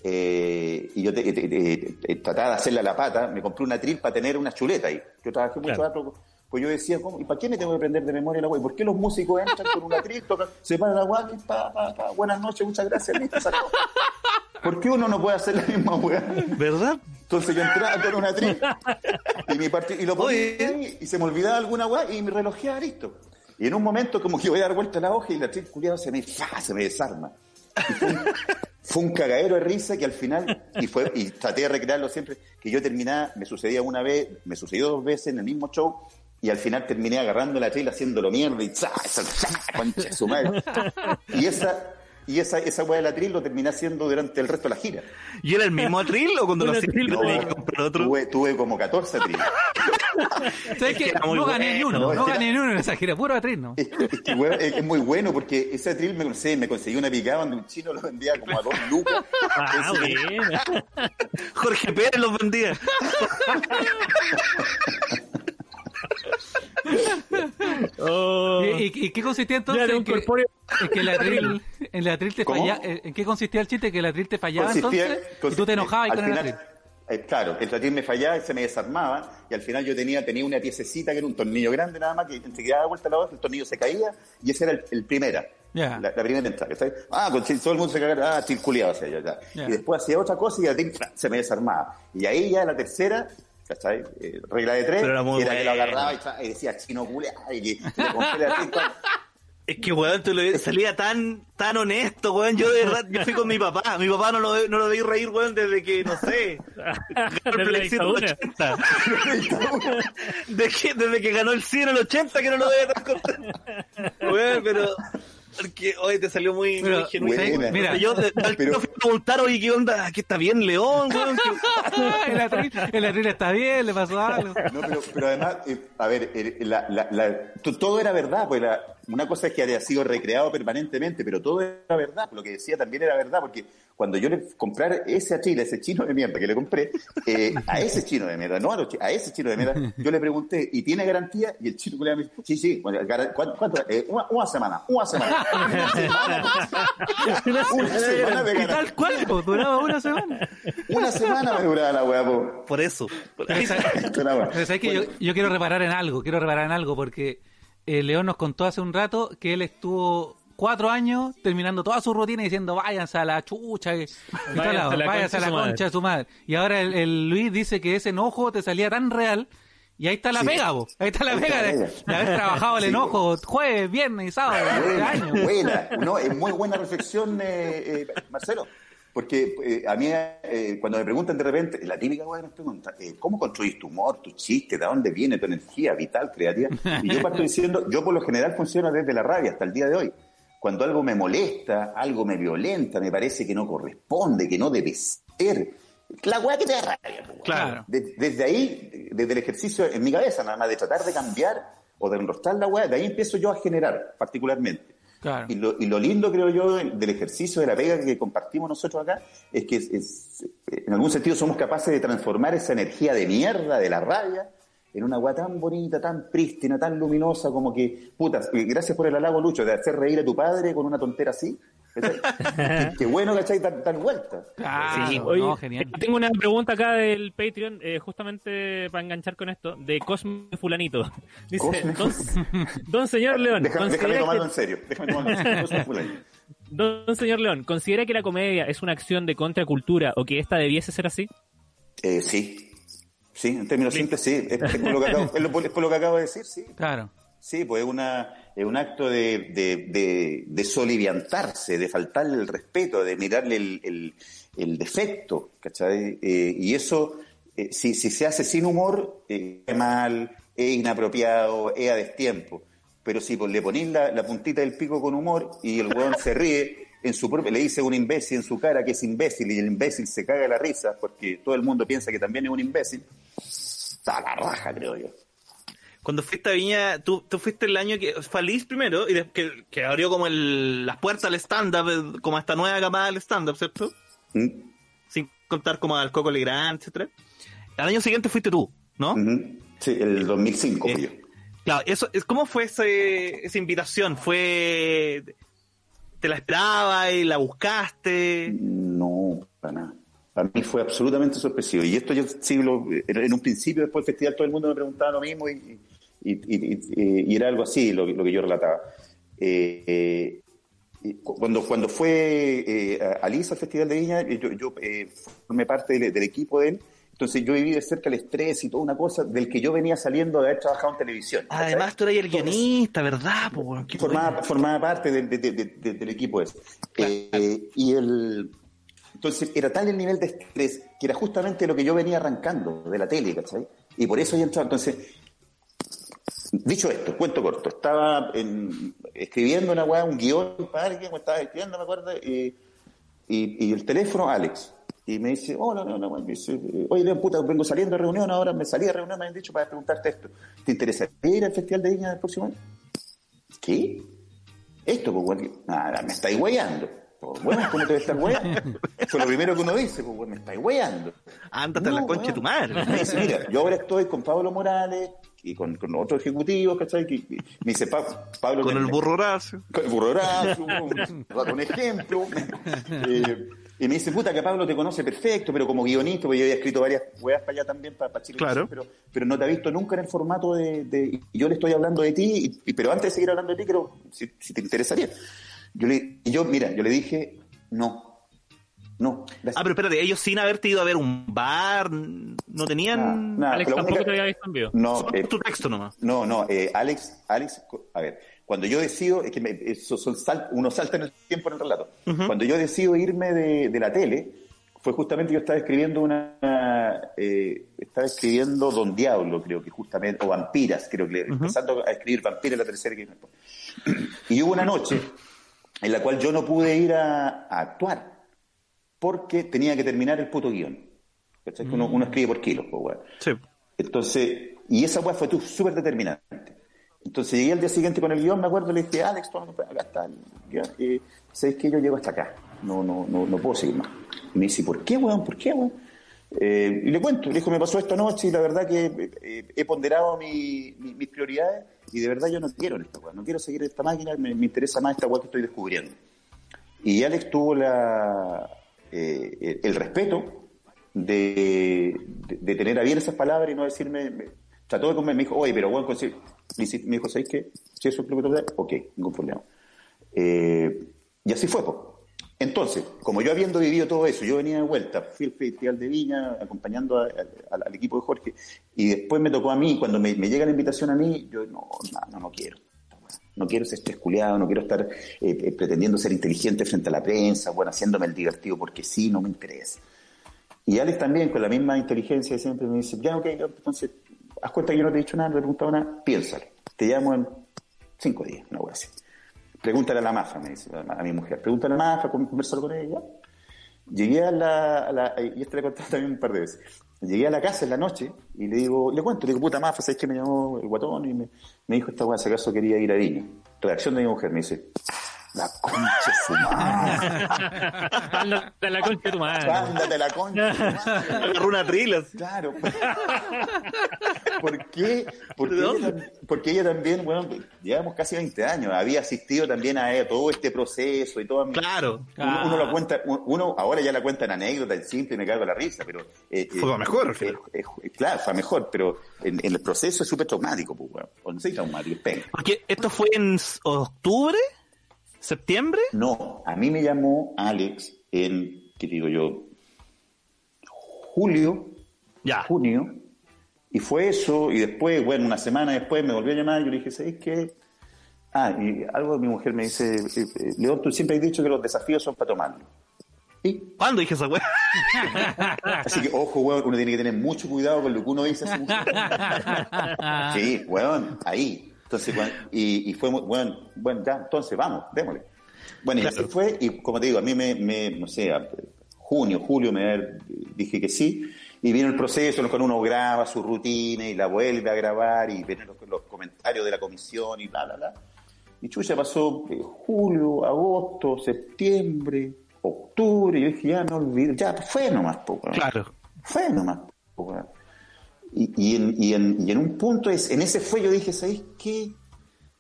eh, y yo te- te- te- trataba de hacerla a la pata, me compré una tril para tener una chuleta ahí. Yo trabajé mucho Claro. rato, pues yo decía, ¿cómo? ¿y para qué me tengo que aprender de memoria la guay? ¿Por qué los músicos entran con una tril, tocan, se paran la guay, pa, pa, pa, buenas noches, muchas gracias, listo, se acabó. ¿Por qué uno no puede hacer la misma weá? ¿Verdad? Entonces yo entraba con una tril y, mi y lo ponía ahí, y se me olvidaba alguna weá y mi relojeaba listo. Y en un momento como que voy a dar vuelta a la hoja y la tril culiada se me, ¡fa! se me desarma. Y fue, fue un cagadero de risa que al final, y fue y traté de recrearlo siempre, que yo terminaba, me sucedía una vez, me sucedió dos veces en el mismo show, y al final terminé agarrando la tril haciéndolo mierda y su madre. Y esa, y esa, esa weá de la tril lo terminé haciendo durante el resto de la gira. ¿Y era el mismo atril o cuando <laughs> lo hacía atril, no, pero- tenía que comprar otro? Tuve, tuve como 14 triles. <laughs> ¿Sabes muy No gané ni uno, no que gané ni uno en esa gira, puro atril, ¿no? Es, es que, es, es muy bueno porque ese atril me, sé, me conseguí una picada donde un chino lo vendía como a dos lucas. Ah. Jorge Pérez los vendía. <laughs> Oh. ¿Y, y- y qué consistía entonces? Ya, en que, en que el atril, en el atril te falla, eh, ¿En qué consistía el chiste? Que el atril te fallaba consistía- entonces y tú consistía- te enojabas al con el final- atril. eh, claro, el atril me fallaba y se me desarmaba y al final yo tenía, tenía una piececita que era un tornillo grande nada más que enseguida daba vuelta a la hoja, el tornillo se caía y ese era el, el primera. Ya. La, la primera entrada, ¿cachai? Ah, con todo el mundo se cagaba, ah, circuleaba hacia allá, ya. Ya. Y después hacía otra cosa y el atril ¡fra! se me desarmaba. Y ahí ya la tercera, ¿cachai? Eh, regla de tres, Pero era muy era que lo agarraba y, decía chino culea y que le compré el atril. ¡fra! Es que, weón, tú lo- salía tan, tan honesto, weón. Yo de verdad, yo fui con mi papá. Mi papá no lo, no lo veí reír, weón, desde que, no sé. ganó el Desde la plebiscito en el dictadura. 80. De que- desde que ganó el 100 en el 80 que no lo veo tan contento. Weón, pero... Porque hoy te salió muy, Pero, muy genuino. buena. Mira. yo al Pero- fui a preguntar, oye, ¿qué onda? ¿Qué está bien, León, weón? ¿Qué- <laughs> el, atril, el atril está bien, le pasó algo. No, pero, pero además, eh, a ver, eh, la- la- la- to- todo era verdad, pues la- una cosa es que haya sido recreado permanentemente, pero todo era verdad, lo que decía también era verdad, porque cuando yo le comprar ese a Chile, ese chino de mierda que le compré, eh, a ese chino de mierda, no a, los chi- a ese chino de mierda, yo le pregunté, ¿y tiene garantía? Y el chino me dijo, sí, sí, ¿cuánto? cuánto? Eh, una, una semana, una semana. <laughs> una semana de Y garantía. tal cual, duraba una semana. Una semana me duraba la weá, po. Por eso. <laughs> Pero sabes que yo, yo quiero reparar en algo, quiero reparar en algo, porque eh, León nos contó hace un rato que él estuvo cuatro años terminando toda su rutina diciendo váyanse a la chucha, Váyanse la váyanse a la concha de su madre". concha de su madre. Y ahora el, el Luis dice que ese enojo te salía tan real. Y ahí está la Sí. pega, vos. Ahí está la Ahí pega está de, haber trabajado el Sí, enojo jueves, viernes y sábado Buena, buena. No, es muy buena reflexión, eh, eh, Marcelo. Porque eh, a mí, eh, cuando me preguntan de repente, la típica weá que pregunta, eh, ¿cómo construís tu humor, tu chiste? ¿De dónde viene tu energía vital, creativa? Y yo parto diciendo, yo por lo general funciono desde la rabia hasta el día de hoy. Cuando algo me molesta, algo me violenta, me parece que no corresponde, que no debe ser. La weá que te da rabia. weón. Claro. De- desde ahí, desde el ejercicio en mi cabeza, nada más de tratar de cambiar o de enrostrar la weá, de ahí empiezo yo a generar, particularmente. Y lo, y lo lindo, creo yo, del ejercicio de la pega que compartimos nosotros acá, es que es- en algún sentido somos capaces de transformar esa energía de mierda, de la rabia, en una agua tan bonita, tan prístina, tan luminosa, como que, puta, eh, gracias por el halago, Lucho, de hacer reír a tu padre con una tontera así. Qué, bueno, ¿cachai? Dar, dar vuelta. Claro, Sí, no, oye, genial. tengo una pregunta acá del Patreon, eh, justamente para enganchar con esto, de Cosme Fulanito. <laughs> Dice, Cosme don, don señor León, Déjame, déjame ¿considera tomarlo en que, serio. Déjame tomarlo en serio. <laughs> Don señor León, ¿considera que la comedia es una acción de contracultura o que esta debiese ser así? Eh, sí, sí, en términos simples, sí. Es, es por lo que acabo, es lo- es por lo que acabo de decir, sí. Claro. Sí, pues es, una, es un acto de, soliviantarse, de faltarle el respeto, de mirarle el, defecto, ¿cachai? Eh, y eso, eh, si, si se hace sin humor, eh, es mal, es inapropiado, es a destiempo. Pero si pues, le ponís la, puntita del pico con humor y el weón se ríe, en su propio, le dice un imbécil en su cara que es imbécil y el imbécil se caga la risa porque todo el mundo piensa que también es un imbécil, está la raja, creo yo. Cuando fuiste a Viña, tú, tú fuiste el año que fue Alice primero y de- que, que abrió como el, las puertas al stand-up, eh, como a esta nueva camada del stand-up, ¿cierto? ¿Mm? Sin contar como al Coco Legrand, etcétera. Al año siguiente fuiste tú, ¿no? Sí, el 2005 fui yo. Claro, eso, es- ¿cómo fue ese, esa invitación? ¿Fue... ¿Te la esperabas y la buscaste? No, para nada. Para mí fue absolutamente sorpresivo. Y esto yo sí lo, en un principio, después del festival, todo el mundo me preguntaba lo mismo y, y, y- y- y era algo así lo, que- lo que yo relataba. Eh, eh, cuando, cuando fue eh, a- Alice al Festival de Viña, yo, yo eh, formé parte del, del equipo de él. Entonces yo viví de cerca el estrés y toda una cosa del que yo venía saliendo de haber trabajado en televisión. Además, tú eras el guionista, ¿verdad? formaba, formaba parte del- de- de- de- de- del equipo ese. Eh, y el, entonces era tal el nivel de estrés que era justamente lo que yo venía arrancando de la tele, ¿cachai? Y por eso yo entraba. Entonces, dicho esto, cuento corto, estaba en- escribiendo una weá, un guion para alguien, me estaba escribiendo, me acuerdo, y, y, y el teléfono, Alex. Y me dice, hola, no, no, me dice, oye, León, puta, vengo saliendo de reunión, ahora me salí de reunión, me han dicho para preguntarte esto. ¿Te interesaría ir al Festival de Viña del próximo año? ¿Qué? Esto, pues, bueno, nada, me estáis weyando. Pues, bueno, ¿cómo te voy a estar weyando? Fue <laughs> lo primero que uno dice, pues, bueno, me estáis weyando. Ándate a la No, concha de tu madre. Me dice, mira, yo ahora estoy con Pablo Morales y con, con otros ejecutivos, ¿cachai? Que- que- me dice, Pa- Pablo... Con el burro Horacio. con el burro Horacio, <laughs> un, un ejemplo. Eh, y me dice, puta, que Pablo te conoce perfecto, pero como guionista, porque yo había escrito varias weas para allá también, para, para Chile. Claro. Pero, pero no te ha visto nunca en el formato de... de- y yo le estoy hablando de ti, y, pero antes de seguir hablando de ti, creo, si, si te interesaría. Yo le, y yo, mira, yo le dije, no. No. gracias. Ah, pero espérate, ellos sin haberte ido a ver un bar, no tenían... Nada, Alex tampoco única- te había visto en vivo. No, Solo eh, tu texto nomás. No, no, eh, Alex, Alex, a ver, cuando yo decido, es que me- eso son sal- uno salta en el tiempo en el relato. Cuando yo decido irme de, de la tele, fue justamente yo estaba escribiendo una, eh, estaba escribiendo Don Diablo, creo que justamente, o Vampiras, creo que, empezando a escribir Vampiras la tercera que Y hubo una noche en la cual yo no pude ir a, a actuar, porque tenía que terminar el puto guion. ¿Cachai? Que Uno, uno escribe por kilos, pues, weón. Sí. Entonces, y esa weá fue tú súper determinante. Entonces llegué al día siguiente con el guion, me acuerdo, le dije, Alex, toma, acá está el guion. Y sabes que yo llego hasta acá, no, no, no, no puedo seguir más. Y me dice, ¿por qué, weón? ¿Por qué, weón? Eh, y le cuento, le dijo, me pasó esta noche y la verdad que eh, he ponderado mi- mi- mis prioridades y de verdad yo no quiero en esta weá, no quiero seguir esta máquina, me, me interesa más esta weá que estoy descubriendo. Y Alex tuvo la, eh, el- respeto de, de, tener a bien esas palabras y no decirme, me- trató de comer, me dijo, oye, pero bueno, consi- me dijo, ¿sabes qué? Si eso es lo que ok, ningún problema. Eh, y así fue, po. Entonces, como yo habiendo vivido todo eso, yo venía de vuelta, fui al Festival de Viña acompañando a- al, equipo de Jorge, y después me tocó a mí, cuando me, llega la invitación a mí, yo no, no, no quiero. No quiero ser esculeado, no quiero estar eh, eh, pretendiendo ser inteligente frente a la prensa, bueno, haciéndome el divertido porque sí, no me interesa. Y Alex también, con la misma inteligencia, siempre me dice, ya, ok, entonces, haz cuenta que yo no te he dicho nada, no te he preguntado nada, piénsalo. Te llamo en cinco días, una hora así. Pregúntale a la mafa, me dice, a, mi mujer. Pregúntale a la mafa, con- conversalo con ella. Llegué a la, a la- y esto le he contado también un par de veces. Llegué a la casa en la noche y le digo, le cuento, le digo, puta mafa, ¿sabes que me llamó el guatón? Y me, dijo esta weá, si acaso quería ir a Viña. Reacción de mi mujer, me dice, la concha de su madre. La concha de tu madre. Ándate la concha. de madre. Runa trilas. Claro. ¿Por qué? Porque, ¿De ella, porque ella también, bueno, llevamos casi 20 años, había asistido también a ella, todo este proceso y todo. Claro. Uno, uno lo cuenta, uno ahora ya la cuenta en anécdota, en simple y me cago en la risa, pero... eh, Fue eh, mejor, al eh, final. eh, claro, fue mejor, pero en, en el proceso es súper traumático, pues, weón. O no sé, traumático, es. Porque esto fue en octubre. ¿Septiembre? No, a mí me llamó Alex en, ¿qué digo yo? Julio, Ya. junio, y fue eso, y después, bueno, una semana después me volvió a llamar y yo le dije, ¿sabes qué? Ah, y algo mi mujer me dice, eh, eh, León, tú siempre has dicho que los desafíos son para tomarlos. ¿Sí? ¿Cuándo dije esa weá? <laughs> Así que, ojo, weón, uno tiene que tener mucho cuidado con lo que uno dice. <laughs> Sí, weón, ahí. Entonces, weón, y, y fue, muy- weón, bueno, ya, entonces vamos, démosle. Bueno, y así fue, y como te digo, a mí me, me no sé, a- junio, julio me dije que sí, y vino el proceso en el cual uno graba su rutina y la vuelve a grabar y vienen los, los comentarios de la comisión y bla, bla, bla. Y chucha, pasó eh, julio, agosto, septiembre, octubre, y yo dije, ya me olvidé, ya fue nomás, po, weón. Claro. Fue nomás, po, weón. Y, y, en, y, en, y en un punto, es, en ese fue, yo dije, ¿sabéis qué?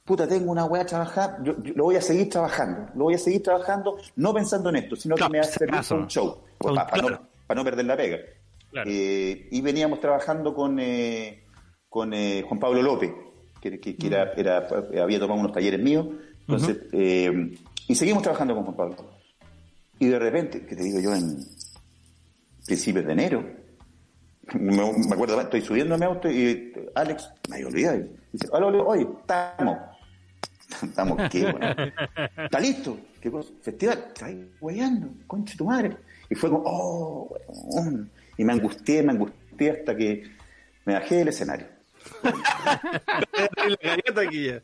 Puta, tengo una weá a trabajar, yo, yo lo voy a seguir trabajando, lo voy a seguir trabajando, no pensando en esto, sino Claro, que me va a servir para un show, Claro. para, no, para no perder la pega. Claro. Eh, y veníamos trabajando con, eh, con eh, Juan Pablo López, que, que- que era, era- había tomado unos talleres míos, entonces, eh, y seguimos trabajando con Juan Pablo. Y de repente, que te digo yo, en principios de enero, me, me acuerdo, estoy subiendo a mi auto y Alex, me y dice, hola, hola, oye, estamos. <laughs> ¿Estamos qué, weón? ¿Está listo? ¿Qué cosa? Festival, está ahí weyando, concha tu madre. Y fue como, oh, weón. Y me angustié, me angustié hasta que me bajé del escenario. la aquí ya.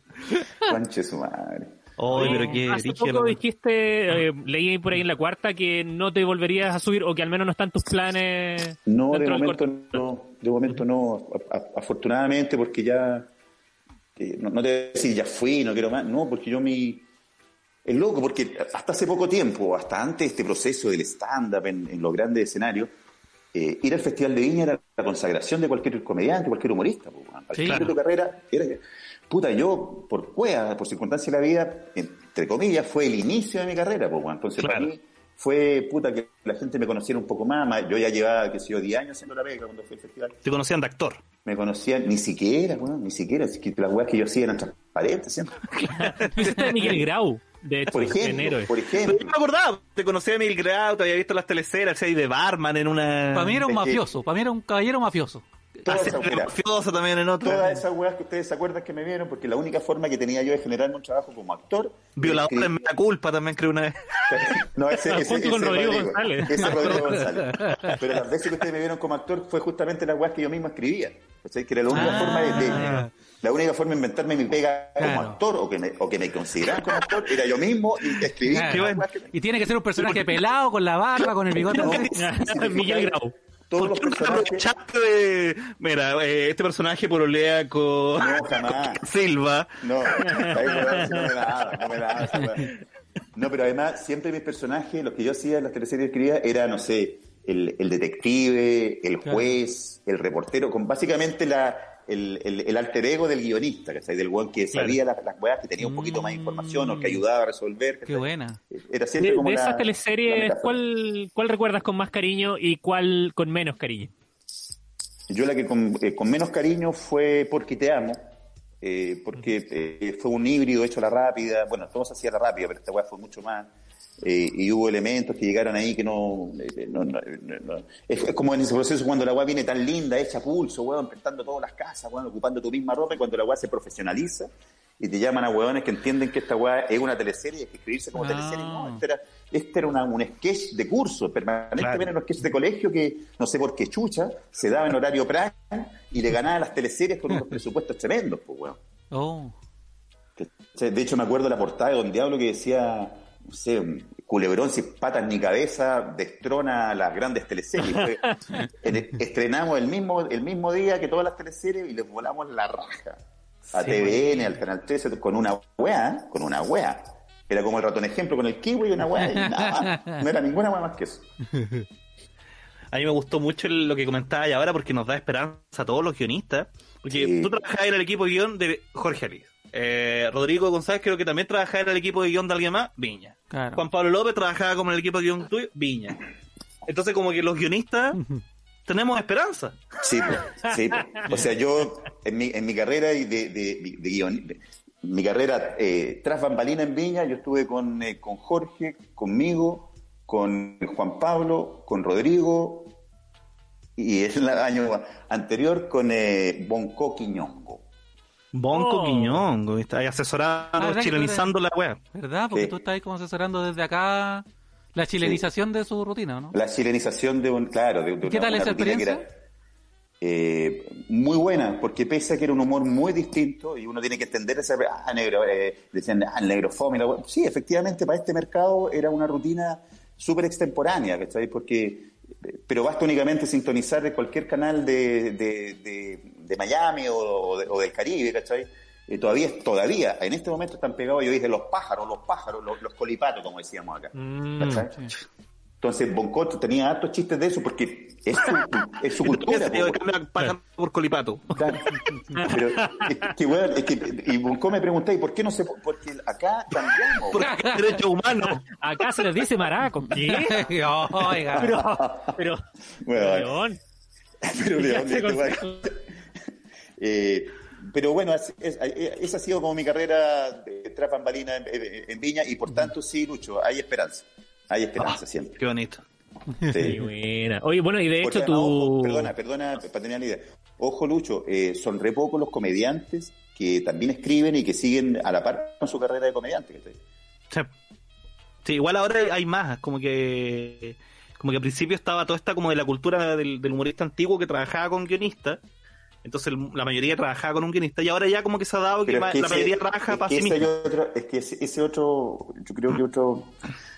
Concha de su madre. Oye, pero qué Hace poco ¿no? dijiste, eh, leí por ahí en la cuarta, que no te volverías a subir o que al menos no están tus planes. No, de momento no, de momento no, afortunadamente porque ya, eh, no, no te voy a decir ya fui, no quiero más, no, porque yo mi, es loco, porque hasta hace poco tiempo, hasta antes de este proceso del stand-up en, en los grandes escenarios, eh, ir al Festival de Viña era la consagración de cualquier comediante, cualquier humorista. po. Al Sí, final claro. de tu carrera, era, puta, yo, por cueva, por circunstancia de la vida, entre comillas, fue el inicio de mi carrera. weón. Entonces, para mí, fue, puta, que la gente me conociera un poco más. más- Yo ya llevaba, qué sé yo, 10 años haciendo la pega cuando fui al festival. Te conocían de actor. Me conocían, ni siquiera, weón, ni siquiera. es que las weas que yo hacía eran transparentes siempre. <laughs> Miguel Grau, de hecho, Por en ejemplo, héroe. por Pero ejemplo. yo me acordaba, te conocía a Mil Grau, te había visto las teleseras, ¿sí? de barman en una... Para mí era un mafioso, para mí era un caballero mafioso. Weas. mafioso también en otra. Todas esas weas que ustedes se acuerdan que me vieron, porque la única forma que tenía yo de generarme un trabajo como actor. Violador en la culpa también creo una vez. <laughs> No, ese, ese, Junto con ese Rodrigo González. Ese es <laughs> Rodrigo González. Pero las veces que ustedes me vieron como actor fue justamente las weas que yo mismo escribía. ¿cachai? Que era la única Ah. forma de, de- la única forma de inventarme mi pega como actor o que me, o que me consideraran como actor era yo mismo y escribir Claro. que- Y tiene que ser un personaje pelado, con la barba, con el bigote. No, <laughs> Miguel Grau. Todos ¿Por los personajes. de... Mira, eh, este personaje porolea con... No, jamás. <laughs> Silva. No, ahí, no me da, no me da. No, pero además, siempre mis personajes, los que yo hacía en las teleseries que escribía, era, no sé, el, el detective, el juez, el reportero, con básicamente la, el, el, el alter ego del guionista, ¿cachai? Del weón que sabía las, las weas, que tenía un poquito más de información o que ayudaba a resolver. Qué buena. Era siempre De, como de esas la teleseries. ¿cuál, ¿cuál recuerdas con más cariño y cuál con menos cariño? Yo la que con, eh, con menos cariño fue Porque te amo, eh, porque eh, fue un híbrido hecho a la rápida, bueno, todo se hacía a la rápida, pero esta weá fue mucho más, eh, y hubo elementos que llegaron ahí que no... eh, no- no- no- no. Es, es como en ese proceso cuando la weá viene tan linda, hecha pulso, weón, pintando todas las casas, weón, ocupando tu misma ropa, y cuando la weá se profesionaliza, y te llaman a weones que entienden que esta weá es una teleserie y hay que escribirse como teleserie, no, este era, este era una- un sketch de curso, permanentemente Claro. eran los sketches de colegio que, no sé por qué chucha, se daba en horario prime y le ganaba las teleseries con unos <laughs> presupuestos tremendos, pues weón. Oh. De hecho, me acuerdo la portada de Don Diablo que decía, no sé, culebrón sin patas ni cabeza, destrona las grandes teleseries. Fue- <laughs> estrenamos el mismo, el mismo día que todas las teleseries y les volamos la raja. A Sí, TVN, al Canal 13, con una wea, con una wea. Era como el ratón ejemplo con el kiwi y una wea y nada más. No era ninguna wea más que eso. <laughs> A mí me gustó mucho lo que comentaba y ahora porque nos da esperanza a todos los guionistas. Porque Sí. tú trabajabas en el equipo guion de Jorge Alís. Eh, Rodrigo González creo que también trabajaba en el equipo de guion de alguien más, Viña. Claro. Juan Pablo López trabajaba como en el equipo de guion tuyo, Viña. Entonces como que los guionistas <laughs> tenemos esperanza. Sí, sí. O sea, yo en mi, en mi carrera y de, de, de guion- de- mi carrera eh, tras bambalina en Viña, yo estuve con, eh, con Jorge, conmigo, con Juan Pablo, con Rodrigo y el año anterior con eh, Bonco Quiñongo. Bonco Oh. Quiñongo, está ahí asesorando, Ah, ¿verdad que chilenizando la wea. ¿Verdad? Porque Sí. tú estás ahí como asesorando desde acá la chilenización de su rutina, ¿no? La chilenización de un, claro, de, de ¿Qué una- tal una esa rutina que experiencia? era, eh, muy buena, porque pese a que era un humor muy distinto y uno tiene que entender ese, ah, negro, eh, decían, ah, el negrofome, y la wea. sí, efectivamente para este mercado era una rutina súper extemporánea, ¿cachai? Porque, eh, pero basta únicamente sintonizar de cualquier canal de, de, de- de Miami o, o de- o del Caribe, ¿cachai? Eh, todavía, todavía, en este momento están pegados, yo dije, los pájaros, los pájaros, los, los colipatos, como decíamos acá. Mm, ¿cachai? Entonces, Boncoto tenía hartos chistes de eso porque es su, es su <laughs> cultura. Yo po, cambio paja por colipato. Claro. Pero es que, weón, es que, y Bonco me pregunté, ¿y por qué no se.? Porque acá cambiamos. Por derechos humanos. Acá se les dice maraco. ¿Qué? <laughs> Oiga. Pero, pero, Weón, León, pero, ¿qué León, este. Eh, pero bueno, es- es- eh, esa ha sido como mi carrera de bambalina en, en- en Viña y por tanto, sí, Lucho, hay esperanza. Hay esperanza siempre. Qué bonito. Sí. Qué buena. Oye, bueno, y de Porque hecho además, tú... ojo, perdona, perdona, para tener la idea. Ojo, Lucho, eh, son re pocos los comediantes que también escriben y que siguen a la par con su carrera de comediante. Sí. Sí, igual ahora hay más, como que como que al principio estaba toda esta como de la cultura del, del humorista antiguo que trabajaba con guionistas, entonces el- la mayoría trabajaba con un guionista y ahora ya como que se ha dado que, es la ese- mayoría trabaja para sí mismo. otro- es que ese, ese otro, yo creo que otro,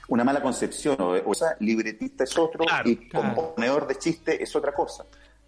una mala concepción. O, o sea, libretista es otro Claro, y claro. componedor de chiste es otra cosa.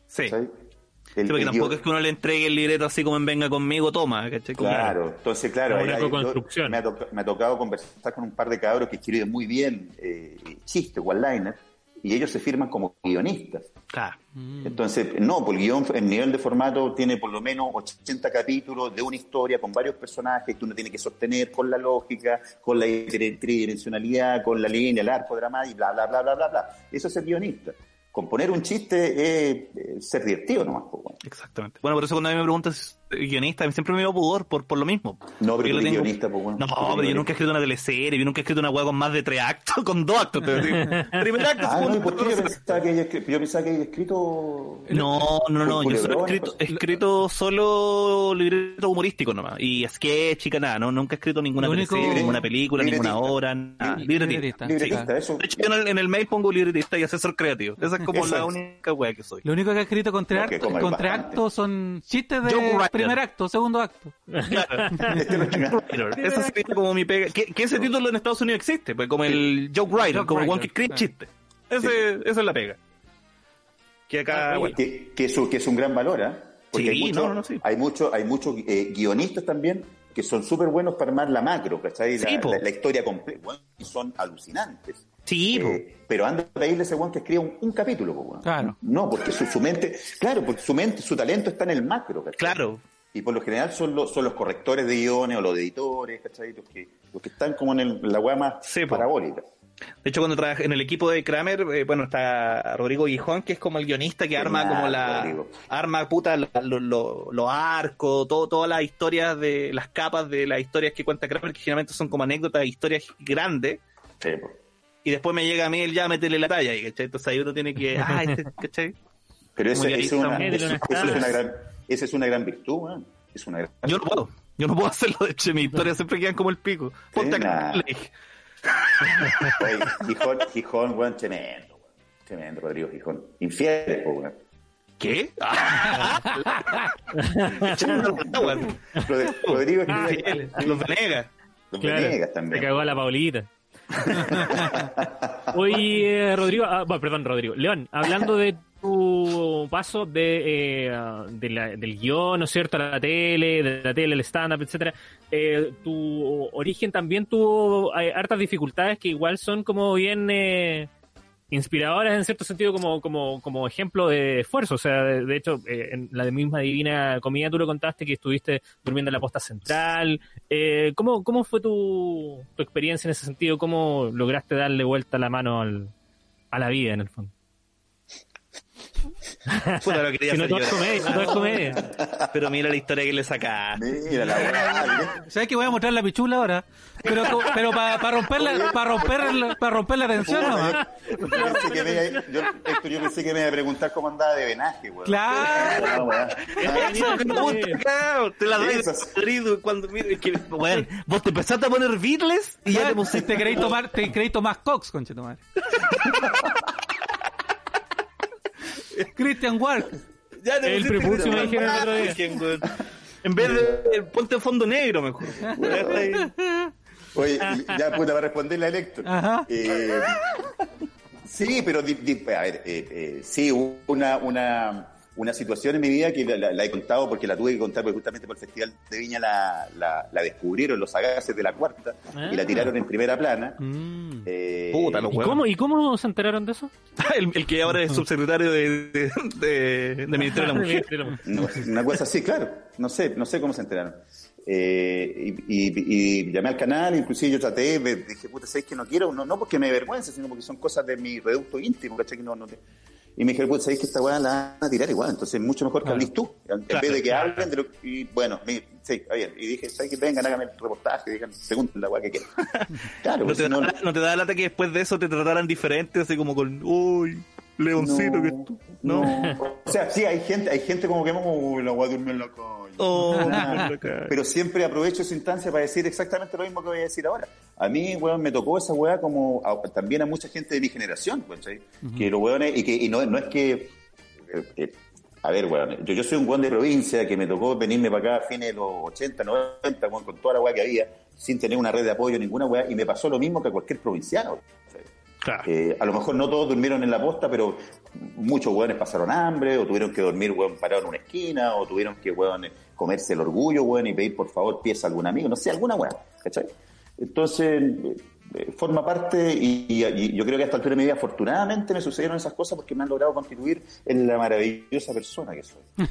Sí. Sí, El- porque el tampoco guion- es que uno le entregue el libreto así como en venga conmigo, toma, Claro, entonces, claro, ahí- ahí yo- me, ha toca- me ha tocado conversar con un par de cabros que escriben muy bien eh, chistes, one-liner, y ellos se firman como guionistas. Claro. Entonces, no, por el guion, el nivel de formato tiene por lo menos 80 capítulos de una historia con varios personajes que uno tiene que sostener con la lógica, con la tri- tridimensionalidad, con la línea, el arco dramático, y bla, bla, bla, bla, bla, bla. Eso es ser guionista. Componer un chiste es, eh, ser divertido nomás. bueno. Exactamente. Bueno, por eso cuando a mí me soy guionista, siempre me dio pudor por, por lo mismo. No, pero yo tengo- guionista, pues bueno. No, pero yo nunca he escrito una teleserie, yo nunca he escrito una hueá con más de tres actos, <laughs> con dos actos. te digo. Primer acto, Ah, no, ¿y segundo por qué yo acto. pensaba que ella escri- yo pensaba que ella escrito... No, no, no, yo solo he escrito, he escrito solo libreto humorístico nomás. Y sketch y que nada, no, nunca he escrito ninguna único- teleserie, ninguna película, ninguna obra, nada. Lib- Libretista. libretista. Libretista, eso. De hecho, yo en el, en el mail pongo libretista y asesor creativo. Esa es como la única wea que soy. Lo único que ha escrito con tres actos, con tres actos son chistes de. Primer acto, segundo acto. Claro. <laughs> <laughs> Esa sería como mi pega. Que, que ese título en Estados Unidos existe, pues como el joke writer, Joke como el one que escribe chistes. Ese, Esa es la pega. Que acá, bueno. que, que es, un- que es un gran valor, ¿ah? Porque Sí, hay muchos no, no, sí. hay mucho, hay muchos eh, guionistas también que son súper buenos para armar la macro, ¿cachai? La, la- la historia completa, bueno, y son alucinantes. Sí. Eh, pero anda a pedirle a ese weón que escriba un, un capítulo, po. Claro. No, porque su, su mente, claro, porque su mente, su talento está en el macro, ¿cachai? Claro. Y por lo general son los, son los correctores de guiones o los editores, ¿cachai? Los que, los que están como en el- la weá más Sí, parabólica. De hecho, cuando trabajé en el equipo de Kramer, eh, bueno, está Rodrigo Guijón, que es como el guionista que arma Genial, como la... Rodrigo. Arma, puta, la- lo- lo- los arcos, todo, todas las historias de... Las capas de las historias que cuenta Kramer, que generalmente son como anécdotas, historias grandes. Sí, po. Y después me llega a mí el ya meterle la talla, y, ¿cachai? Entonces ahí uno tiene que... <laughs> Ah, este, ¿cachai? Pero ese es una, métele eso- unas eso es una tablas. gran, esa es una gran virtud, weón. Es una gran Yo no puedo. Yo no puedo hacerlo, de hecho, mis historias siempre quedan como el pico. Ponte acá, nah. le dije. Oye, Gijón, Gijón, weón, tremendo, weón. Tremendo, Rodrigo Gijón. Infieles, po, weón. ¿Qué? <laughs> Rodrigo Fieles, Los Venegas. los Claro, Venegas te también. cagó a la Paulita. <laughs> Oye, eh, Rodrigo, ah, bueno, perdón, Rodrigo. León, hablando de tu paso de, eh, de la- del guion, ¿no es cierto?, a la tele, de la tele, el stand-up, etcétera. eh, tu origen también tuvo eh, hartas dificultades que igual son como bien eh, inspiradoras en cierto sentido como, como, como ejemplo de esfuerzo. O sea, de, hecho, eh, en la misma Divina Comida tú lo contaste que estuviste durmiendo en la posta central. ¿cómo, ¿Cómo fue tu, tu experiencia en ese sentido? ¿Cómo lograste darle vuelta la mano al, a la vida en el fondo? <laughs> Puta, lo quería Si no todo es comedia, no todo es comedia. Pero mira la historia que le sacaste. Mira la weá. ¿Sabes que voy a mostrar la pichula ahora? Pero, pero para romper la, para romper, para romper la tensión nomás. Yo pensé que me iba- yo, Héctor, yo pensé que me iba a preguntar cómo andaba de venaje, weón. Claro. Ah. Ah, Eso, claro, te la doy de cuando mira, es que, weón, vos te empezaste a poner Beatles y ya te Si pusiste te queréis tomar, te queréis tomar Cox, conche tu madre. <laughs> Christian Wark. <laughs> Ya te El prepucio me dijeron el otro día. En vez de eh, ponte fondo negro mejor. <laughs> Oye, ya puta, va a responderle a Héctor. Ajá. Eh, sí, pero di- di- a ver, eh, eh, sí, hubo una, una, una situación en mi vida que la, la- la he contado porque la tuve que contar porque justamente por el Festival de Viña la, la, la descubrieron los sagaces de la cuarta y la tiraron en primera plana. Mm. Eh, Puta, los ¿Y cómo, ¿Y cómo se enteraron de eso? <laughs> el, el que ahora es subsecretario de, de, de- de <laughs> Ministerio de la Mujer. No, una cosa así, claro. No sé, no sé cómo se enteraron. Eh, y, y- y llamé al canal, inclusive yo traté, me- dije, puta, ¿sabes que no quiero? No, no porque me avergüence, sino porque son cosas de mi reducto íntimo, ¿cachai? Que no, no te- Y me dijeron, puta, ¿sabes que esta weá la van a tirar igual? Entonces es mucho mejor que hables tú, en Claro, vez de que claro. hablen de lo Y bueno, mi- sí, está bien. Y dije, ¿sabes que vengan, háganme el reportaje, digan, pregunten la weá que quieran. <laughs> claro, ¿No pues, te, no- da, ¿No te da lata que después de eso te trataran diferente, así como con, uy, leoncito que tú? No. O sea, sí, hay gente, hay gente como que, oh, la weá durmió en la calle. Oh, Ah, pero siempre aprovecho esa instancia para decir exactamente lo mismo que voy a decir ahora. A mí, weón, me tocó esa weá como a- también a mucha gente de mi generación. Que los weones, y que y no, no es que. eh, eh, a ver, weón, yo, yo soy un weón de provincia que me tocó venirme para acá a fines de los 80, 90, weón, con toda la weá que había, sin tener una red de apoyo, ninguna weá, y me pasó lo mismo que a cualquier provinciano. Eh, a lo mejor no todos durmieron en la posta, pero muchos hueones pasaron hambre, o tuvieron que dormir, hueón, parado en una esquina, o tuvieron que, hueón, comerse el orgullo, hueón, y pedir por favor pieza a algún amigo, no sé, alguna hueón, ¿cachai? Entonces, eh, eh, forma parte, y, y- y yo creo que a esta altura de mi vida, afortunadamente me sucedieron esas cosas porque me han logrado constituir en la maravillosa persona que soy. <laughs>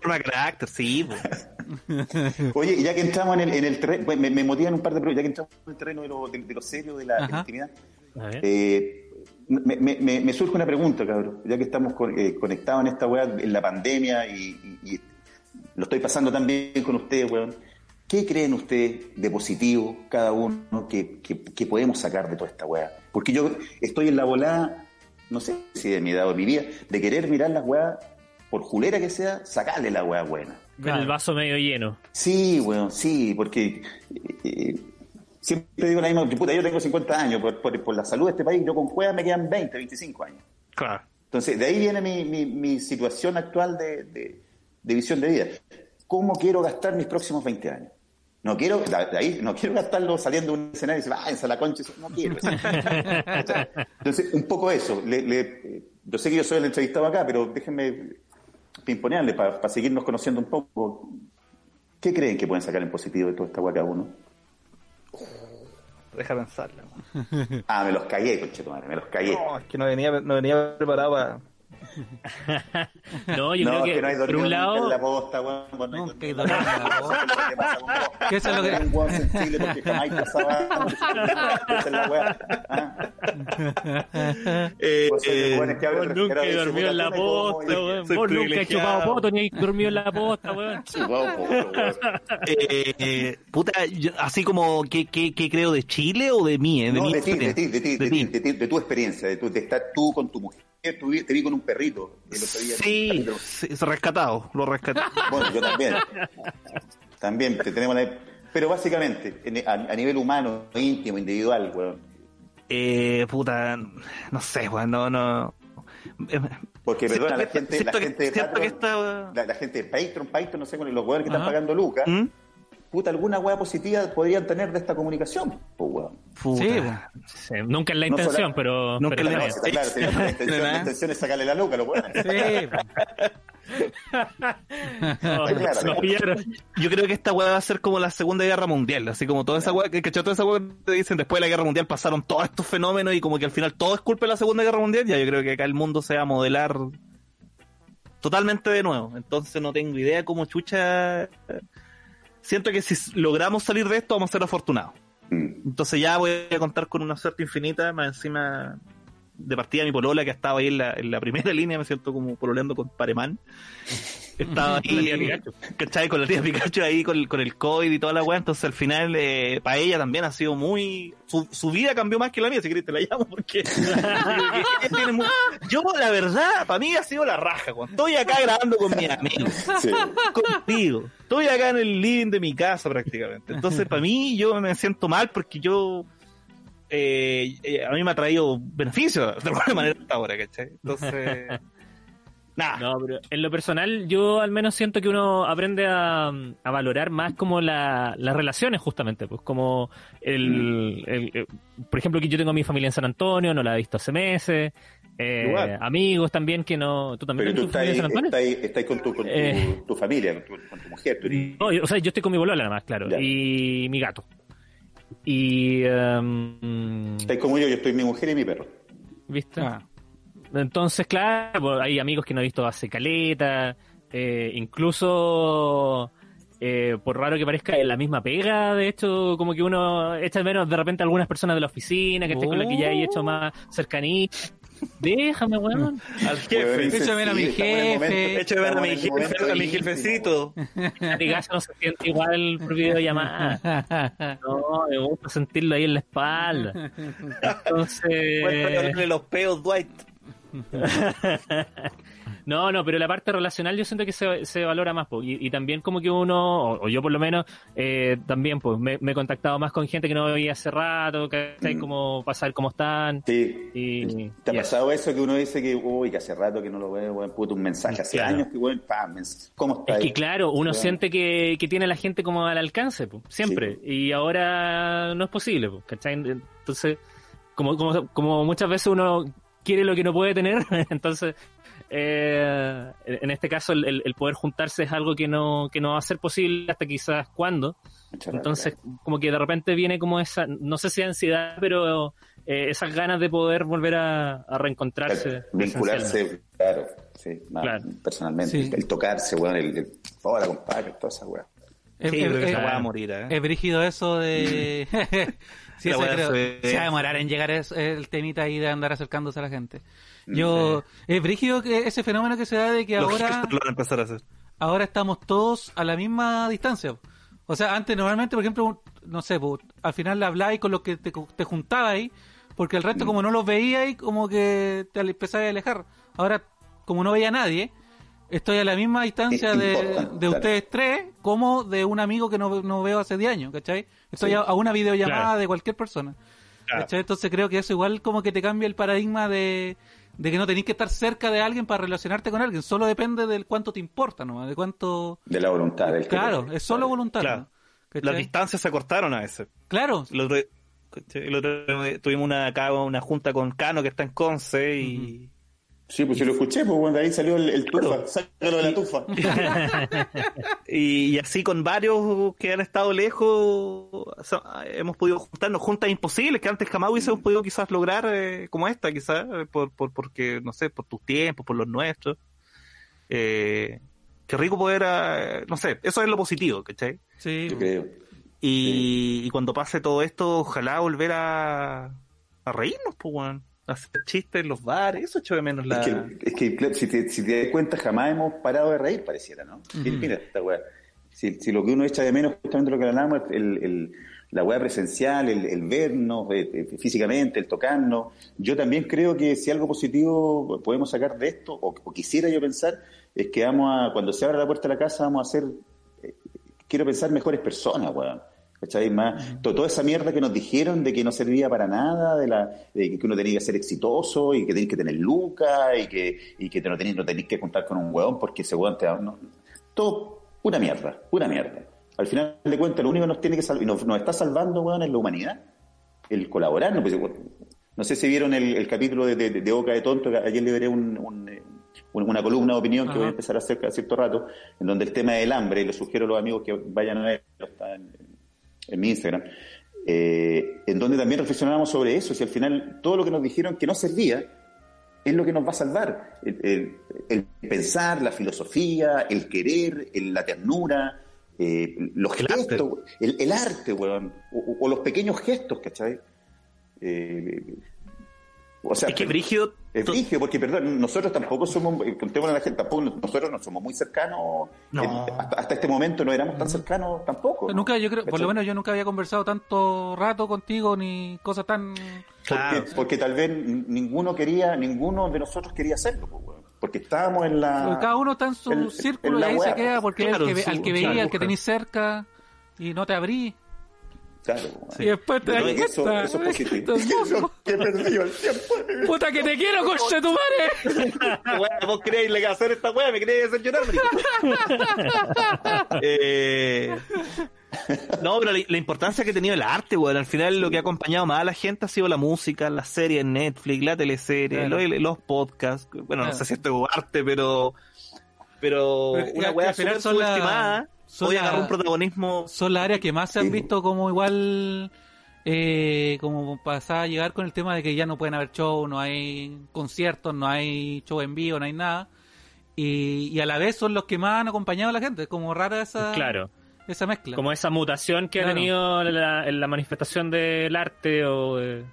Forma carácter, sí. po. <laughs> Oye, ya que entramos en el, en el terreno, me, me motivan un par de preguntas, ya que entramos en el terreno de lo, de, de lo serio, de la, de la Ajá. intimidad. Eh, me, me- me- me surge una pregunta, cabrón, ya que estamos con- eh, conectados en esta weá, en la pandemia y, y- y lo estoy pasando también con ustedes, weón. ¿Qué creen ustedes de positivo, cada uno, que, que- que podemos sacar de toda esta weá? Porque yo estoy en la volada, no sé si de mi edad o de mi vida, de querer mirar las weas, por julera que sea, sacarle la weá buena. Ver el vaso medio lleno. Sí, weón, sí, porque eh, siempre digo la misma, puta, yo tengo 50 años, por, por- por la salud de este país, yo con juegas me quedan 20, 25 años. Claro. Entonces, de ahí viene mi, mi, mi situación actual de, de- de visión de vida. ¿Cómo quiero gastar mis próximos 20 años? No quiero, de ahí, no quiero gastarlo saliendo de un escenario y decir, váyanse a la concha, no quiero. <laughs> Entonces, un poco eso. Le- le- yo sé que yo soy el entrevistado acá, pero déjenme pimponearle para seguirnos conociendo un poco. ¿Qué creen que pueden sacar en positivo de toda esta guaca uno? Deja pensarla. man. Ah, me los cagué, conchetumadre, me los cagué. No, es que no venía, no venía preparado para. No, yo no, creo que, que, no hay por dormido un en la lado, posta. Vos no hay Nunca hay dormido en la. <laughs> Que eso es lo que- Un weón sensible porque jamás pasaba antes. Esa es la weá. Ah. Eh, de eh, el nunca he dormido en la puta, ¿cómo posta, weón. Vos nunca he privilegiado. chupado poto ni he dormido en la posta, weón. <laughs> Chupado, po, weón. eh, eh, puta, yo- así como, ¿qué, qué, qué creo de Chile o de mí? eh? De No, mi de ti, de ti, de ti, de tu experiencia, de, tu, de estar tú con tu mujer. Tú vi- te vi con un perrito el otro día. Sí, perrito. es rescatado, lo rescaté. <laughs> Bueno, yo también. También te tenemos la... Pero básicamente, en- a, a nivel humano, íntimo, individual, weón. Eh, puta, no sé, weón, no, no. Eh, Porque, perdona, la gente, la gente de Patreon, la, gente de Patreon, Patreon, no sé, con los weones que están pagando lucas, ¿Mm? puta, alguna weá positiva podrían tener de esta comunicación, pues, weón. Puta. Sí, nunca es la No intención, pero, nunca pero es la- está bien. Claro, sí, la, intención, la intención es sacarle la luca a los weones. Sí, <laughs> <laughs> claro, nos pillaron. Yo creo que esta weá va a ser como la Segunda Guerra Mundial, así como toda esa weá, que toda esa weá te dicen después de la Guerra Mundial pasaron todos estos fenómenos y como que al final todo es culpa de la Segunda Guerra Mundial, ya yo creo que acá el mundo se va a modelar totalmente de nuevo. Entonces no tengo idea cómo chucha. Siento que si logramos salir de esto vamos a ser afortunados. Mm. Entonces ya voy a contar con una suerte infinita, más encima de partida mi polola que estaba ahí en la, en la primera <laughs> línea, me siento como pololeando con Paremán. <laughs> Estaba ahí, ¿cachai? Con la tía Pikachu ahí, con, el- con el COVID y toda la weá. Entonces, al final, eh, para ella también ha sido muy. Su, su vida cambió más que la mía, si querés te la llamo, porque. <laughs> Yo, la verdad, para mí ha sido la raja, cuando estoy acá grabando con mis amigos Sí. contigo. Estoy acá en el living de mi casa prácticamente. Entonces, para mí, yo me siento mal porque yo. Eh, eh, a mí me ha traído beneficios de alguna <laughs> manera hasta ahora, ¿cachai? Entonces. <laughs> Nada. No, pero en lo personal yo al menos siento que uno aprende a, a valorar más como la- las relaciones justamente, pues como el, el- eh, por ejemplo que yo tengo a mi familia en San Antonio, no la he visto hace meses, eh, Igual. amigos también que no, tú también Pero tú tienes tu familia en San estás, Antonio. estás, estás con, tu, con tu, Eh. tu familia, con tu, con tu mujer. eres- No, yo- o sea, yo estoy con mi bolola nada más, claro, Ya. y mi gato. Y, Estás como yo, yo estoy mi mujer y mi perro. ¿viste? Ah. Entonces, claro, pues, hay amigos que no he visto hace caleta, eh, incluso eh, por raro que parezca en la misma pega, de hecho, como que uno echa de menos de repente a algunas personas de la oficina, que esté con la que ya hay hecho más cercanía. Déjame, <laughs> weón. Al jefe. Echo de ver a mi jefe. momento- Echo de ver a mi jefe, momento a mi jefecito. Latigazo no se siente igual por videollamada. <laughs> No, me gusta sentirlo ahí en la espalda. Cuéntame Entonces. olerle los peos, Dwight. <laughs> No, no, pero la parte relacional yo siento que se, se valora más, po. y, y también como que uno, o, o yo por lo menos, eh, también pues me, me he contactado más con gente que no veía hace rato, que Mm. como para saber cómo están. Sí. Y, ¿Te ha y pasado eso que uno dice que, uy, que hace rato que no lo veo, weón, puto, un mensaje, hace Claro. años que, weón, pam, ¿cómo está Es que claro, uno siente que, que tiene a la gente como al alcance, po, siempre. Sí, Y ahora no es posible, po, ¿cachai? Entonces, como, como, como muchas veces uno quiere lo que no puede tener, <laughs> entonces, eh, en este caso, el, el- el poder juntarse es algo que no, que no va a ser posible hasta quizás cuándo. Gracias. Entonces, como que de repente viene como esa, no sé si ansiedad, pero eh, esas ganas de poder volver a, a reencontrarse. Vincularse, claro, sí, más Claro. personalmente. Sí. El, el tocarse, weón, el, el hola, compadre, toda esa weá. Es, Sí, es- es- a morir, ¿eh? es brígido eso de... <laughs> sí, La eso creo. se- Se va a demorar en llegar es- el temita ahí de andar acercándose a la gente. Yo... Es brígido que ese fenómeno que se da de que Los ahora... lo van a empezar a hacer. ahora estamos todos a la misma distancia. O sea, antes normalmente, por ejemplo, no sé, po, al final hablabas con los que te, te juntabas ahí, porque el resto Mm. como no los veías, como que te empezabas a alejar. Ahora, como no veía a nadie, estoy a la misma distancia de, de claro. ustedes tres como de un amigo que no, no veo hace 10 años, ¿cachai? Estoy Sí. a, a una videollamada Claro. de cualquier persona. Claro. ¿cachai? Entonces creo que eso igual como que te cambia el paradigma de, de que no tenés que estar cerca de alguien para relacionarte con alguien, solo depende del cuánto te importa, ¿no? De cuánto... De la voluntad. Del Claro, es solo claro. voluntad. Claro. ¿no? ¿Cachai? Las distancias se acortaron a veces. Claro, El otro, el otro día tuvimos una, acá una junta con Cano que está en Conce y, Sí, pues yo lo escuché, pues bueno, de ahí salió el, el tufa, sácalo de la tufa. <laughs> y, y así con varios que han estado lejos so- hemos podido juntarnos juntas imposibles que antes jamás hubiésemos podido quizás lograr eh, como esta quizás eh, por, por porque no sé por tus tiempos por los nuestros eh, qué rico poder eh, no sé eso es lo positivo ¿cachai? sí. Yo creo. y, y cuando pase todo esto ojalá volver a, a reírnos pues weón. Hacer chistes en los bares eso echo de menos la Es que, es que claro, si, te, si te das cuenta, jamás hemos parado de reír, pareciera, ¿no? Mira esta weá. Si, si lo que uno echa de menos, justamente lo que hablamos, el, el, la weá presencial, el, el vernos eh, eh, físicamente, el tocarnos. Yo también creo que si algo positivo podemos sacar de esto, o, o quisiera yo pensar, es que vamos a, cuando se abra la puerta de la casa, vamos a ser, eh, quiero pensar, mejores personas, weón. ¿Cachai? Más, to- toda esa mierda que nos dijeron de que no servía para nada, de, la, de que uno tenía que ser exitoso y que tenés que tener lucas y que, y que te no tenés, no tenés que contar con un hueón porque ese hueón te da... no- todo una mierda, una mierda. Al final de cuentas, lo único que nos tiene que salvar, y nos, nos está salvando, hueón, es la humanidad. El colaborar. No, Pues, no sé si vieron el, el capítulo de, de, de Boca de Tonto, que ayer le veré un, un, eh, un- una columna de opinión que voy a empezar a hacer cada cierto rato, en donde el tema del hambre, y les sugiero a los amigos que vayan a ver, está en, en mi Instagram, eh, en donde también reflexionábamos sobre eso, si al final todo lo que nos dijeron que no servía, es lo que nos va a salvar. El, el- el pensar, la filosofía, el querer, el- la ternura, eh, los arte. gestos, el, arte, weón, o los pequeños gestos, ¿cachai? Eh, O sea, Es que Brigio. es brígido, porque, perdón, nosotros tampoco somos, eh, contémosle a la gente, tampoco, nosotros no somos muy cercanos, No. eh, hasta, hasta este momento no éramos tan cercanos tampoco. ¿no? Nunca, yo creo, por lo menos yo nunca había conversado tanto rato contigo ni cosas tan... Claro. Porque, porque tal vez ninguno quería, ninguno de nosotros quería hacerlo, pues, porque estábamos en la... Cada uno está en su en- en círculo y ahí se queda porque es claro, el que, ve- su- al que veía, al que tenís cerca y no te abrí. Claro. Y después te das que eso, cuenta, eso es positivo. qué hermoso. que he perdido el tiempo. ¡Puta que te quiero, conche tu madre! <laughs> Vos queréis le- hacer esta weá, me queréis hacer llorar, eh, no, pero la, la importancia que ha tenido el arte, weón. Al final lo que ha acompañado más a la gente ha sido la música, las series en Netflix, la teleserie, Claro. los, los podcasts. Bueno, no sé si esto es arte, pero. Pero, Pero, una weá súper son la- subestimada. Son Hoy la- agarró un protagonismo. Son las áreas que más se han Sí. visto como igual... Eh, como pasar a llegar con el tema de que ya no pueden haber show, no hay conciertos, no hay show en vivo, no hay nada. Y, y a la vez son los que más han acompañado a la gente. Es como rara esa, Claro, esa mezcla. como esa mutación que ha tenido la, en la manifestación del arte o de,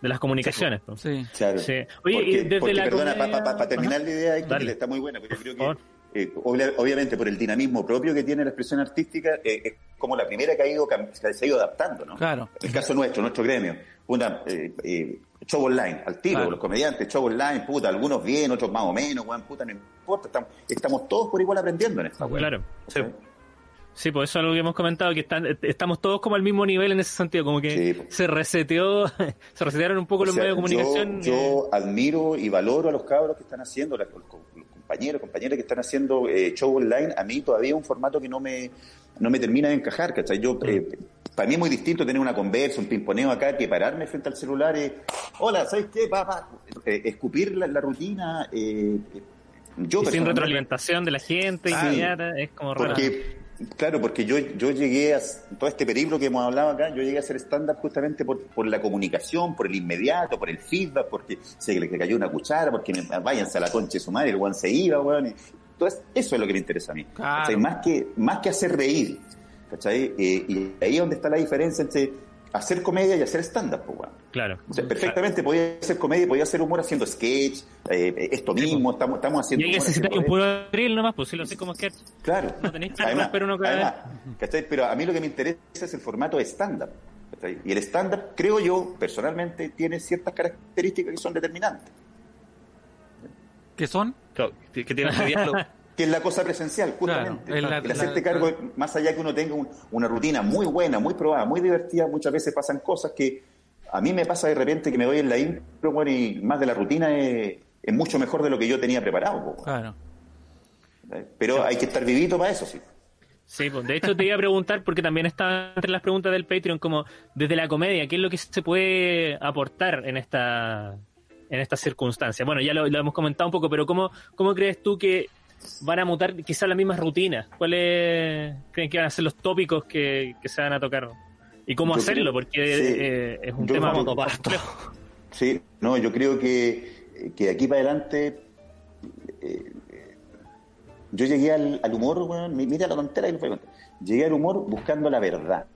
de las comunicaciones. Sí. Claro. Sí. Oye, porque, y desde porque, la perdona, comedia- para terminar la idea, que está muy buena, porque yo creo que, eh, obvia- obviamente, por el dinamismo propio que tiene la expresión artística, eh, es como la primera que ha ido, que se ha ido adaptando, ¿no? Claro. El caso nuestro, nuestro gremio, puta, eh, show online, al tiro, Claro. los comediantes, show online, puta, algunos bien, otros más o menos, weón, puta, no importa, estamos, estamos todos por igual aprendiendo en esta weón. Claro. Sí. Sí, por eso es algo que hemos comentado, que están, estamos todos como al mismo nivel en ese sentido, como que Sí, po. se reseteó, <laughs> se resetearon un poco O los sea, medios de comunicación. Yo, yo admiro y valoro a los cabros que están haciendo, los, los compañeros, compañeras que están haciendo eh, show online. A mí todavía es un formato que no me, no me termina de encajar, ¿cachai? Yo, eh, para mí es muy distinto tener una conversa, un pimponeo acá, que pararme frente al celular y, hola, ¿sabes qué? papá? escupir la, la rutina. eh, eh, yo sin retroalimentación de la gente, inmediata, es como raro. porque, claro, porque yo, yo llegué a todo este periplo que hemos hablado acá, yo llegué a hacer stand-up justamente por, por la comunicación, por el inmediato, por el feedback, porque se le cayó una cuchara, porque me, váyanse a la concha de su madre, el guan se iba, weón. y- Entonces, eso es lo que me interesa a mí. Claro. ¿cachai? Más que, más que hacer reír, ¿cachai? Eh, y ahí es donde está la diferencia entre hacer comedia y hacer stand-up, pues, weón. Claro. O sea, perfectamente podía hacer comedia, podía hacer humor haciendo sketch, eh, esto mismo, estamos, estamos Y haciendo humor necesitas un puro drill nomás, pues si lo sé como sketch. Claro. No tenéis que además, romper uno cada además, ¿cachai? Pero a mí lo que me interesa es el formato de stand-up. Y el stand-up, creo yo, personalmente, tiene ciertas características que son determinantes. ¿Qué son? Que que tiene ese diálogo. <laughs> Que es la cosa presencial, justamente. Claro, es la- el hacerte la- cargo, más allá que uno tenga un- una rutina muy buena, muy probada, muy divertida, muchas veces pasan cosas que a mí me pasa de repente que me voy en la impro, bueno, y más de la rutina es, es mucho mejor de lo que yo tenía preparado. Claro. Pero hay que estar vivito para eso, sí. Sí, pues de hecho te iba a preguntar, porque también está entre las preguntas del Patreon, como desde la comedia, ¿qué es lo que se puede aportar en esta en estas circunstancias? Bueno, ya lo, lo hemos comentado un poco, pero ¿cómo, ¿cómo crees tú que van a mutar quizás las mismas rutinas? ¿Cuáles creen que van a ser los tópicos que, que se van a tocar? ¿Y cómo Yo hacerlo? creo- Porque sí. eh, es un tema creo-. <laughs> Sí, no, yo creo que, que de aquí para adelante eh, yo llegué al, al humor, weón, mi- mira la tontera voy a contar. Llegué al humor buscando la verdad.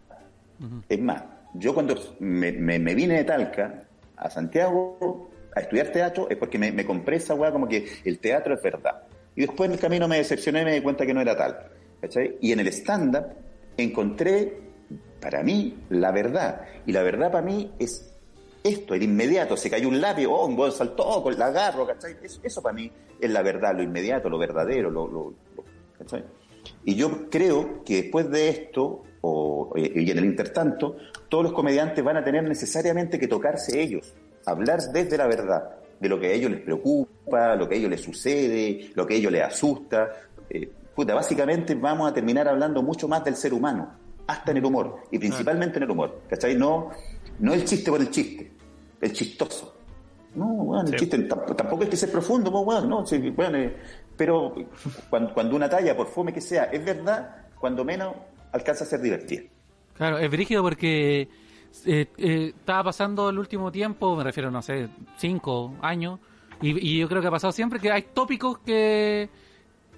Es más, yo cuando me, me- me vine de Talca a Santiago a estudiar teatro es porque me, me compré esa weá como que el teatro es verdad. Y después en el camino me decepcioné y me di cuenta que no era tal. Y en el stand-up encontré, para mí, la verdad. Y la verdad para mí es esto, el inmediato, se cayó un lápiz, oh, un gol saltó, con la agarro, ¿cachai? Eso, eso para mí es la verdad, lo inmediato, lo verdadero, lo. Y yo creo que después de esto, o, y en el intertanto, todos los comediantes van a tener necesariamente que tocarse ellos, hablar desde la verdad, de lo que a ellos les preocupa, lo que a ellos les sucede, lo que a ellos les asusta. Eh, puta, básicamente vamos a terminar hablando mucho más del ser humano, hasta en el humor, y principalmente en el humor, ¿cachai? No, no el chiste por el chiste, el chistoso. No, bueno, el chiste tamp- tampoco es que sea profundo, pues, bueno, no, sí, bueno, eh, pero cuando, cuando una talla, por fome que sea, es verdad, cuando menos alcanza a ser divertida. Claro, es brígido porque eh, eh, estaba pasando el último tiempo, me refiero, no sé, cinco años, y, y yo creo que ha pasado siempre que hay tópicos que,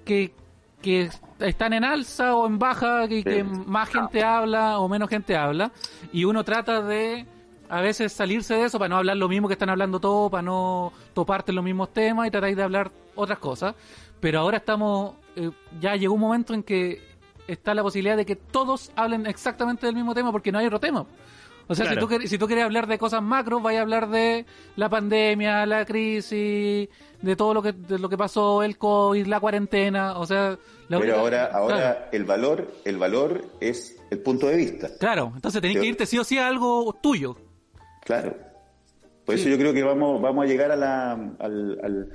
que, que están en alza o en baja, que, que más gente habla o menos gente habla, y uno trata de a veces salirse de eso para no hablar lo mismo que están hablando todos, para no toparte en los mismos temas y tratar de hablar otras cosas. Pero ahora estamos, eh, ya llegó un momento en que está la posibilidad de que todos hablen exactamente del mismo tema porque no hay otro tema. O sea, Claro. si, tú, quer- si tú quieres hablar de cosas macro, vaya a hablar de la pandemia, la crisis, de todo lo que, de lo que pasó, el COVID, la cuarentena. O sea, la Pero única- ahora, ahora Claro. el valor, el valor es el punto de vista. Claro, entonces tenés Yo- que irte sí o sí a algo tuyo. Claro. Por eso yo creo que vamos, vamos a llegar a la, al, al-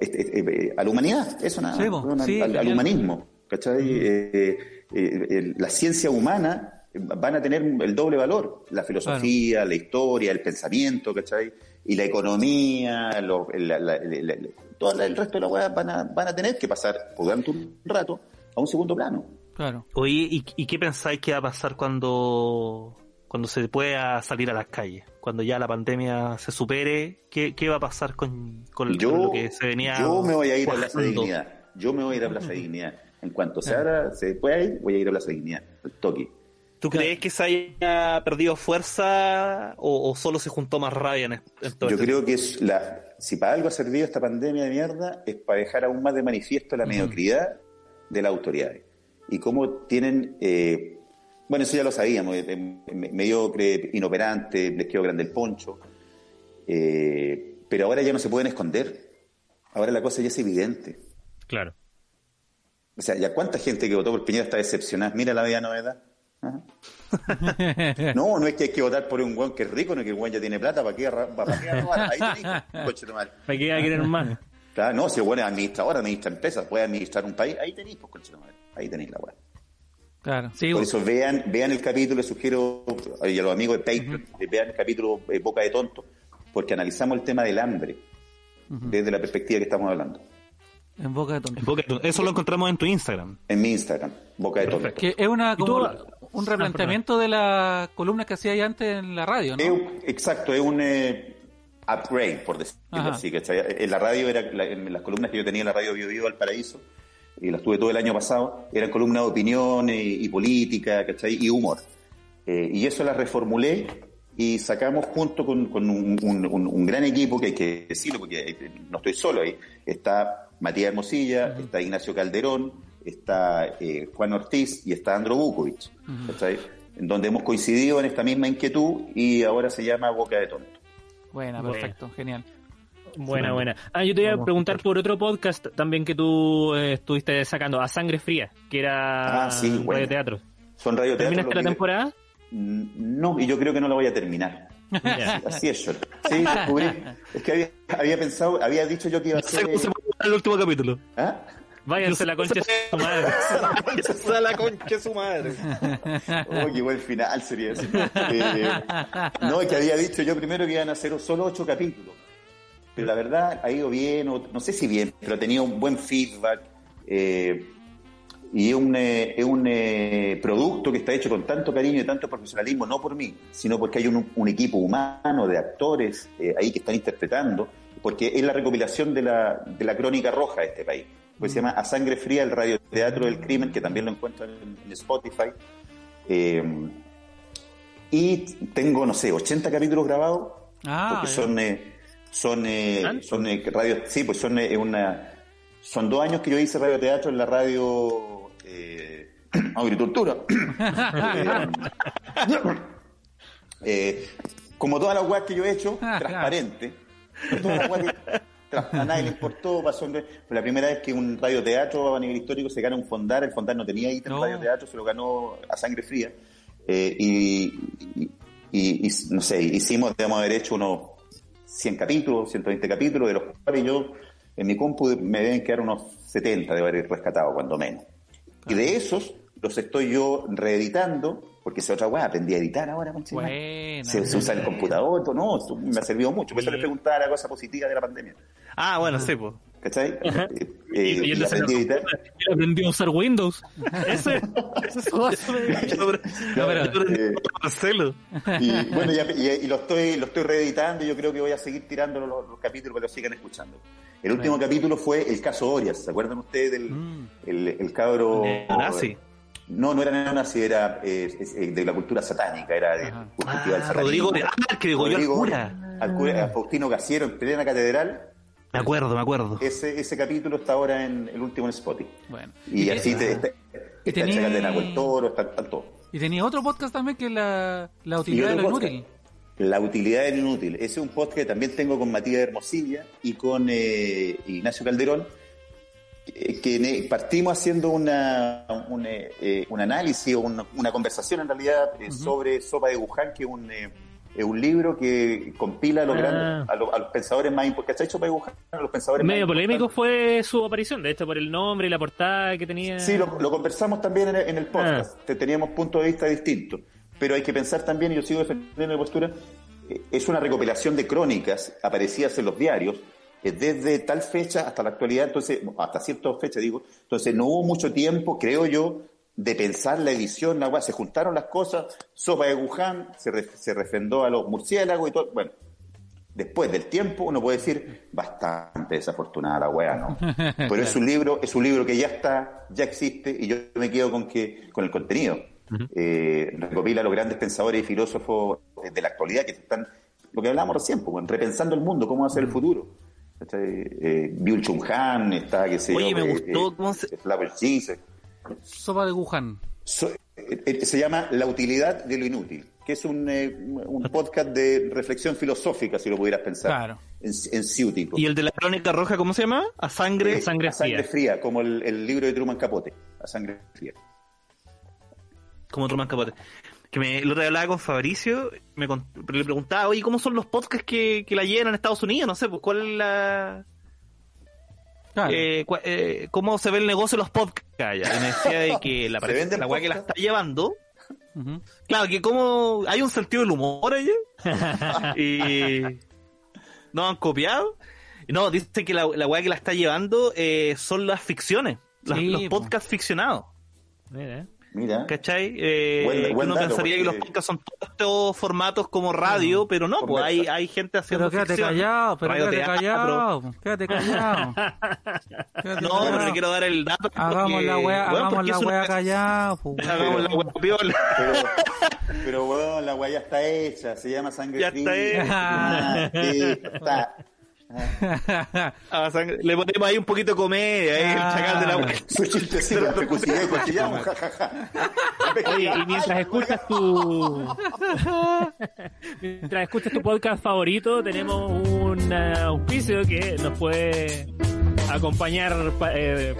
este, este, eh, a la humanidad, eso nada, Sí, Sí, al, humanismo. ¿cachai? Eh, eh, eh, la ciencia humana van a tener el doble valor, la filosofía, la historia, el pensamiento, ¿cachai? Y la economía, lo- la- la- la- la- todo el resto de las weas van a, van a tener que pasar durante un rato a un segundo plano. Claro. Oye, ¿y, y qué pensáis que va a pasar cuando, cuando se pueda salir a las calles? Cuando ya la pandemia se supere, ¿qué, qué va a pasar con, con- Yo, con lo que se venía yo me voy a ir a Plaza? Dignidad. Yo me voy a ir a Plaza Dignidad. En cuanto se abra, se pueda ir, voy a ir a Plaza Dignidad. Al toque. ¿Tú crees que se haya perdido fuerza o, o solo se juntó más rabia en, est- en todo Yo este creo que es la, si para algo ha servido esta pandemia de mierda, es para dejar aún más de manifiesto la mediocridad de las autoridades. Y cómo tienen, eh, bueno, eso ya lo sabíamos, eh, eh, mediocre, inoperante, les quedó grande el poncho, eh, pero ahora ya no se pueden esconder. Ahora la cosa ya es evidente. Claro. O sea, ¿ya cuánta gente que votó por Piñera está decepcionada? Mira la media novedad. No, no es que hay que votar por un guan que es rico, no es que el guan ya tiene plata, ¿para qué, para qué robar? Ahí tenéis, coche de madre. ¿Para qué va a querer más? Claro, no, si el guan es administrador, administra empresas, puede administrar un país, ahí tenéis, pues, coche. Ahí tenéis la weá. Claro. Sí, Por eso vean, vean el capítulo, les sugiero a los amigos de Patreon, que vean el capítulo eh, Boca de Tonto, porque analizamos el tema del hambre desde la perspectiva que estamos hablando. En boca de tonto. Eso lo encontramos en tu Instagram. En mi Instagram, Boca de Tonto. Que es una como Ah, un replanteamiento de las columnas que hacía ahí antes en la radio, ¿no? Es un- exacto, es un eh, upgrade, por decirlo Ajá. así. ¿cachai? En la radio, era la- en las columnas que yo tenía en la radio Bio Bio Valparaíso, y las tuve todo el año pasado, eran columnas de opinión y, y política, ¿cachai? Y humor. Eh, y eso las reformulé y sacamos junto con, con un, un- un- un gran equipo que hay que decirlo, porque eh, no estoy solo ahí. Está Matías Hermosilla, está Ignacio Calderón, está eh, Juan Ortiz y está Andro Bukovic, ¿cachai? En donde hemos coincidido en esta misma inquietud y ahora se llama Boca de Tonto. Buena, Buena. perfecto, genial. Buena, buena. Ah, yo te iba a preguntar por otro podcast también que tú eh, estuviste sacando, A Sangre Fría, que era Ah, sí, radio teatro. Son radio ¿Terminaste la temporada? No, y yo creo que no la voy a terminar. Así es, yo. Sí, descubrí. Es que había, había pensado, había dicho yo que iba a <laughs> No sé el último capítulo. ¿Ah? Váyanse a la concha de su madre. Es la concha de su madre. Oh, qué buen final sería ese. Eh, no, es que había dicho yo primero que iban a ser solo ocho capítulos. Pero la verdad ha ido bien, o no sé si bien, pero ha tenido un buen feedback. eh, y es un, eh, es un eh, producto que está hecho con tanto cariño y tanto profesionalismo, no por mí, sino porque hay un, un equipo humano de actores eh, ahí que están interpretando, porque es la recopilación de la, de la crónica roja de este país. Pues se llama A Sangre Fría, el radioteatro del crimen, que también lo encuentran en, en Spotify. Eh, y tengo, no sé, 80 capítulos grabados, Ah, porque son, eh, son, eh, son eh, radio, sí, pues son eh, una, son dos años que yo hice radioteatro en la radio <clears throat> Agricultura. <laughs> <clears throat> Como todas las weas que yo he hecho, transparente. <laughs> A nadie le importó, pasó en- fue la primera vez que un radioteatro a nivel histórico se gana un fondar, el fondar no tenía ítem No. radioteatro, se lo ganó a sangre fría. Eh, y, y- y- y, no sé, hicimos, debemos haber hecho unos 100 capítulos, 120 capítulos, de los cuales yo, en mi compu, me deben quedar unos 70 de haber rescatado, cuando menos. Y de esos, los estoy yo reeditando, porque esa otra weá, aprendí a editar ahora, madre. Buena. se, se usa el computador, todo, no, me ha servido mucho. Por eso le preguntaba la cosa positiva de la pandemia. Ah, bueno, sí, pues. ¿Cachai? Eh, Y- eh, y y aprendí a editar. Aprendió a usar Windows. Ese, ese es <laughs> pero- Eh, Marcelo. y bueno, ya- y, y lo estoy lo estoy reeditando y yo creo que voy a seguir tirando los, los capítulos para que lo sigan escuchando. El último capítulo fue el caso Orias, ¿se acuerdan ustedes del Mm. el, el cabro Ah, sí. No, no era neonazi, era eh, eh, de la cultura satánica, era de Ah, satanismo. Rodrigo, ah, el que al Rodrigo, cura. al cura- a Faustino Gasiero en plena catedral. Me acuerdo, me acuerdo. Ese, ese capítulo está ahora en el último en Spotify. Bueno. Y, Y así te, está, está tenía- el de Toro, está, está todo. Y tenía otro podcast también que es la, la utilidad de lo podcast, inútil. La utilidad del inútil. Ese es un podcast que también tengo con Matías Hermosilla y con eh, Ignacio Calderón, que ne- partimos haciendo una, un, eh, eh, un análisis o una, una conversación en realidad eh, sobre Sopa de Wuhan, que es un, eh, un libro que compila a los, Ah. grandes, a, los, a los pensadores más importantes. ¿Cachai Sopa de Wuhan? A los pensadores Medio más polémico fue su aparición, de hecho, por el nombre y la portada que tenía. Sí, lo, lo conversamos también en el, en el podcast. Ah. Te- Teníamos puntos de vista distintos. Pero hay que pensar también, y yo sigo defendiendo mi postura, eh, es una recopilación de crónicas aparecidas en los diarios eh, desde tal fecha hasta la actualidad, entonces, hasta cierta fecha digo, entonces no hubo mucho tiempo, creo yo, de pensar la edición, la se juntaron las cosas, sopa de Wuhan, se, re- se refrendó a los murciélagos y todo, bueno, después del tiempo uno puede decir bastante desafortunada la weá, ¿no? <laughs> Pero es un libro, es un libro que ya está, ya existe, y yo me quedo con que, con el contenido. Eh, recopila a los grandes pensadores y filósofos de la actualidad que están, lo que hablábamos recién, pues, repensando el mundo, cómo va a ser el futuro. Eh, Byul Chung Han, está, que se Oye, me gustó cómo se- Zizek. Sopa de Wuhan. So- eh, eh, se llama La utilidad de lo inútil, que es un, eh, un podcast de reflexión filosófica, si lo pudieras pensar, Claro. en, en ciútico. ¿Y el de la crónica roja, cómo se llama? A sangre. Eh, Sangre a sangre fría. fría, como el, el libro de Truman Capote, a sangre fría. como más capote. Que me, el otro día hablaba con Fabricio, me con- le preguntaba, oye, ¿cómo son los podcasts que, que la llenan en Estados Unidos? No sé, pues cuál es la... Claro. eh, cua- eh, ¿Cómo se ve el negocio de los podcasts allá? Y me decía de que <laughs> la, ¿Se venden la weá que la está llevando, claro, que como hay un sentido del humor allá, <laughs> y no han copiado. No, dice que la, la weá que la está llevando eh, son las ficciones, las- los po. podcasts ficcionados. Mira, Mira, ¿Cachai? Eh, Buen- buen uno dato, pensaría que los podcasts son todos estos formatos como radio, pero no, pues hay, hay gente haciendo Pero quédate ficción, callado, pero quédate radioteatro. callado. Quédate callado. <laughs> Quédate No, callado. pero le quiero dar el dato. Hagamos porque, la weá, weón, hagamos porque la una- weá callado. weón. <laughs> Hagamos la weá piola. pero, <laughs> pero weón, la weá ya está hecha, se llama sangre Ya fría. está Ah, sí, está. <laughs> Ah, Le ponemos ahí un poquito de comedia, eh, el chacal de la. Su chistecito, <laughs> te cuchillé, cuchillamos, jajaja. <laughs> Oye, y mientras escuchas tu. mientras escuchas tu podcast favorito, tenemos un eh, auspicio que nos puede acompañar pa- eh,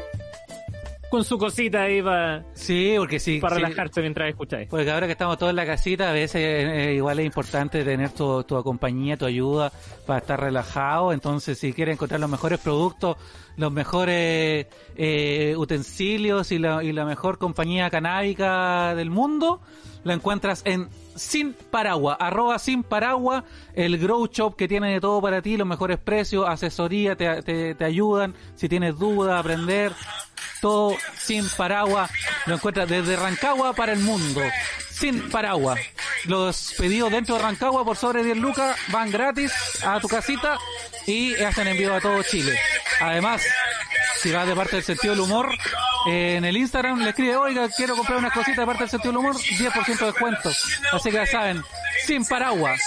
con su cosita ahí para Sí, porque sí. para sí. relajarse mientras escucháis. Porque ahora que estamos todos en la casita, a veces eh, igual es importante tener tu, tu compañía, tu ayuda para estar relajado. Entonces, si quieres encontrar los mejores productos, los mejores eh, utensilios y la, y la mejor compañía canábica del mundo, la encuentras en Sin Paragua, arroba Sin Paragua, el grow shop que tiene de todo para ti, los mejores precios, asesoría, te, te, te ayudan, si tienes dudas, aprender, todo sin paraguas. Lo encuentras desde Rancagua para el mundo. Sin paraguas. Los pedidos dentro de Rancagua por sobre 10 lucas van gratis a tu casita y hacen envío a todo Chile. Además, si vas de parte del sentido del humor, eh, en el Instagram le escribe, oiga, quiero comprar unas cositas de parte del sentido del humor, 10% de descuento. Así que ya saben, sin paraguas,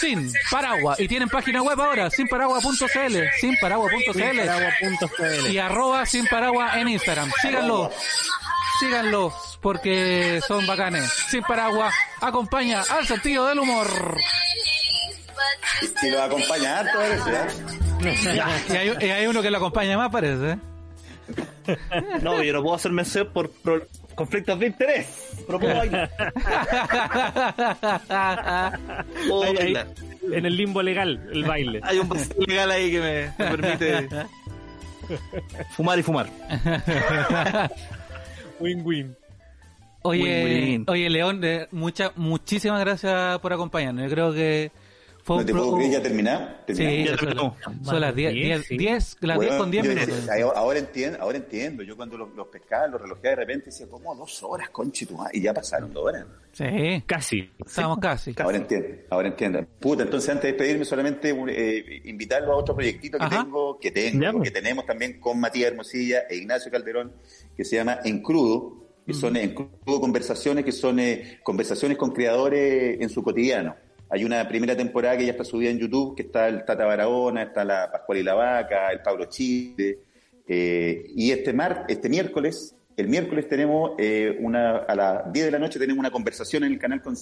sin paraguas. Y tienen página web ahora, sinparagua.cl, sinparagua.cl y arroba sin paraguas en Instagram. Síganlo, síganlo, porque son bacanes. Sin paraguas, acompaña al sentido del humor. Y lo acompaña harto, parece, ¿eh? Y hay, y hay uno que lo acompaña más, parece. No, yo no puedo hacer mención por, por conflictos de interés. Pero puedo bailar. Puedo en el limbo legal, el baile. Hay un vacío legal ahí que me, me permite fumar y fumar. <laughs> Win-win. Oye, oye León, eh, mucha, muchísimas gracias por acompañarnos. Yo creo que No te puedo creer, ya terminamos. Sí, terminamos. Ya son, terminamos. son las 10, Diez, 10, sí. 10, las 10 Weón, con 10 yo minutos. ahora- entiendo, ahora entiendo. Yo cuando los, los pescaba, los relojeaba de repente decía, ¿cómo dos horas, conche tu madre? Y ya pasaron dos horas. Sí, Casi. estamos casi. Ahora entiendo, ahora entiendo. Puta, entonces antes de despedirme solamente eh, invitarlo a otro proyectito que Ajá. tengo, que tengo, Ya, pues. que tenemos también con Matías Hermosilla e Ignacio Calderón, que se llama En Crudo. que son en crudo conversaciones, que son eh, conversaciones con creadores en su cotidiano. Hay una primera temporada que ya está subida en YouTube, que está el Tata Barahona, está la Pascual y la Vaca, el Pablo Chile. eh, y este, mar, este miércoles, el miércoles tenemos eh, una, a las 10 de la noche tenemos una conversación en el canal con,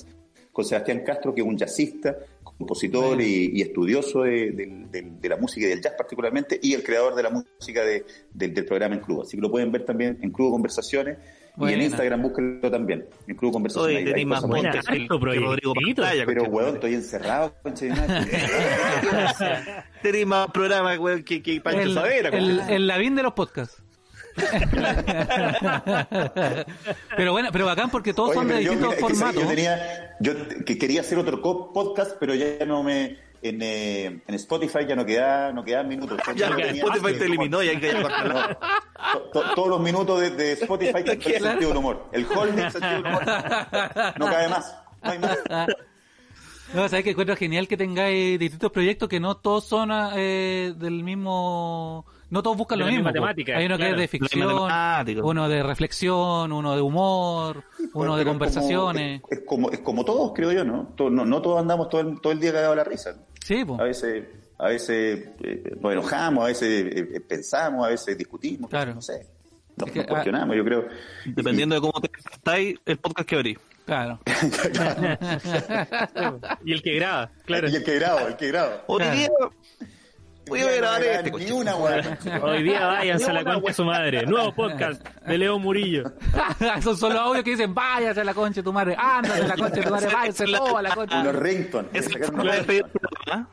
con Sebastián Castro, que es un jazzista, compositor y, y estudioso de, del- del- de la música y del jazz particularmente, y el creador de la música de- del- del programa En Crudo. Así que lo pueden ver también en Crudo Conversaciones, y Buena. en Instagram búsquenlo también, en Crudo Conversaciones. Oye, tenéis más montes que, que Rodrigo. Pantalla. Pero, weón, estoy encerrado, concha de madre. <laughs> madre. Tenéis más programas, weón, que, que Pancho El, Savera. el, el Lavín de los podcasts. <laughs> pero bueno, pero bacán porque todos Oye, son de yo, distintos mira, formatos. yo tenía, yo que quería hacer otro podcast, pero ya no me, en, eh, en Spotify ya no queda, no quedan minutos. Ya, Spotify te eliminó y hay que cortarla. To- to- todos los minutos de, de Spotify <laughs> que el sentido del humor. El holding sentido del humor. No cabe más. No hay más. No, sabes que encuentro genial que tengáis distintos proyectos que no todos son eh, del mismo. No todos buscan De lo la mismo. misma po. temática, Hay uno claro. que es de ficción, uno de reflexión, uno de humor, uno de es conversaciones. Como, es, es como, es como todos, creo yo, ¿no? No, no todos andamos todo el, todo el día cagados a la risa. ¿no? Sí, po. A veces, a veces eh, nos enojamos, a veces eh, eh, pensamos, a veces discutimos, Claro. no sé. Nos, Es que, nos cuestionamos, yo creo. Dependiendo de cómo te estáis, el podcast que abrís. Claro. <laughs> Y el que graba, claro. Y el que grabo, el que grabo. Hoy Claro. Voy a grabar este. Ni una, weón. Hoy día váyanse a la concha de su madre. Nuevo podcast de Leo Murillo. <laughs> Son solo audios que dicen, váyase a la concha de tu madre, ándate a la concha de tu madre, váyase todo a la concha. Unos rington. Programa.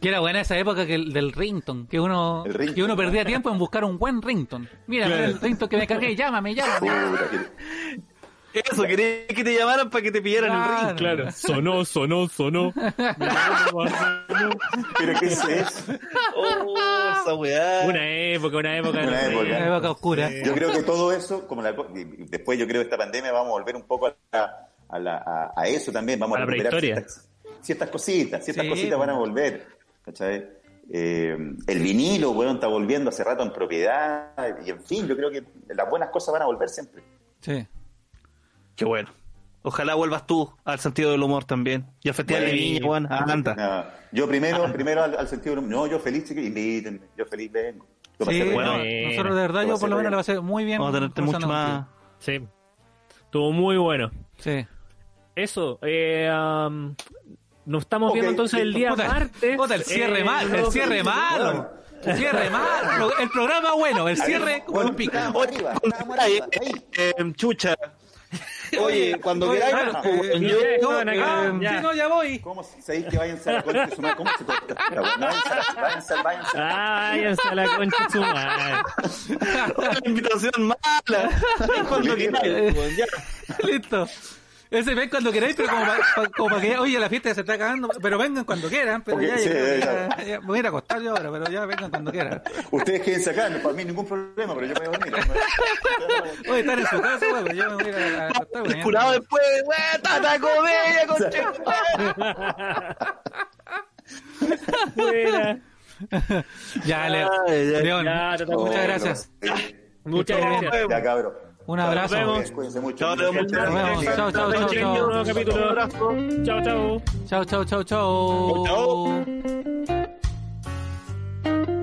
Que era buena esa época que el, del rington, que uno, que uno perdía tiempo en buscar un buen rington. Mira, el rington que me cargué, llámame, llámame. Puta, <laughs> Eso, quería que te llamaran para que te pillaran el ring. Claro. Sonó, sonó, sonó. <laughs> ¿Pero qué es eso? Oh, esa weá. Una época, una época. Una época. Una época oscura. Yo creo que todo eso, como la, después yo creo que esta pandemia vamos a volver un poco a, la- a, la- a- a eso también, vamos a, A la recuperar ciertas, ciertas cositas, ciertas Sí, cositas van a volver, ¿cachai? Eh, el vinilo, weón, está volviendo hace rato en propiedad, y en fin, yo creo que las buenas cosas van a volver siempre. Sí. Qué bueno. Ojalá vuelvas tú al sentido del humor también. Y al Festival de Bueno. Viña, weón. Anda. Yo primero, primero al, al sentido, del- no, yo feliz, chiquillos, invítenme, yo feliz vengo. Sí, bueno. bien. nosotros de verdad yo por lo menos bien. lo pasé muy bien. Vamos a tenerte mucho más. Sí. Estuvo muy bueno. Sí. Eso. Eh, um, nos estamos viendo entonces el día Puta, martes. puta, el cierre Eh, mal, el no, cierre malo. El cierre malo. El programa bueno, el cierre con Bueno, pica. estábamos arriba, estábamos arriba, ahí. Eh, chucha. Oye, cuando Oye, queráis, claro, pues, eh, yo- ya, No, ya. sí, no, ya voy. ¿Cómo sabéis que váyanse a la concha de su madre? ¿Cómo se corta? Váyanse, váyanse, váyanse. Ah, váyanse a la concha de su madre. <laughs> la invitación mala. Cuando queráis, weón, ya. <laughs> Listo. Ese ven cuando queráis, pero como para como que, oye, la fiesta ya se está acabando, pero vengan cuando quieran, pero Ok, ya, sí, ya. ya- ya- me voy a ir a acostar yo ahora, pero ya vengan cuando quieran. Ustedes quédense acá, no, para mí ningún problema, pero yo me voy a dormir. Oye, estar en su casa, güey, pero yo me voy a ir a, a acostar. güey. Curado después, weón, tata comedia, concha. <laughs> Buena. Ya, Leo. Ay, ya. León, muchas gracias. Muchas gracias. Ya, cabrón. Un abrazo. Nos vemos. Cuídense mucho. Chao, Nos vemos. Chao, chao, chao. Chao, chao. Chao, chao, chao, chao. Chao, chao.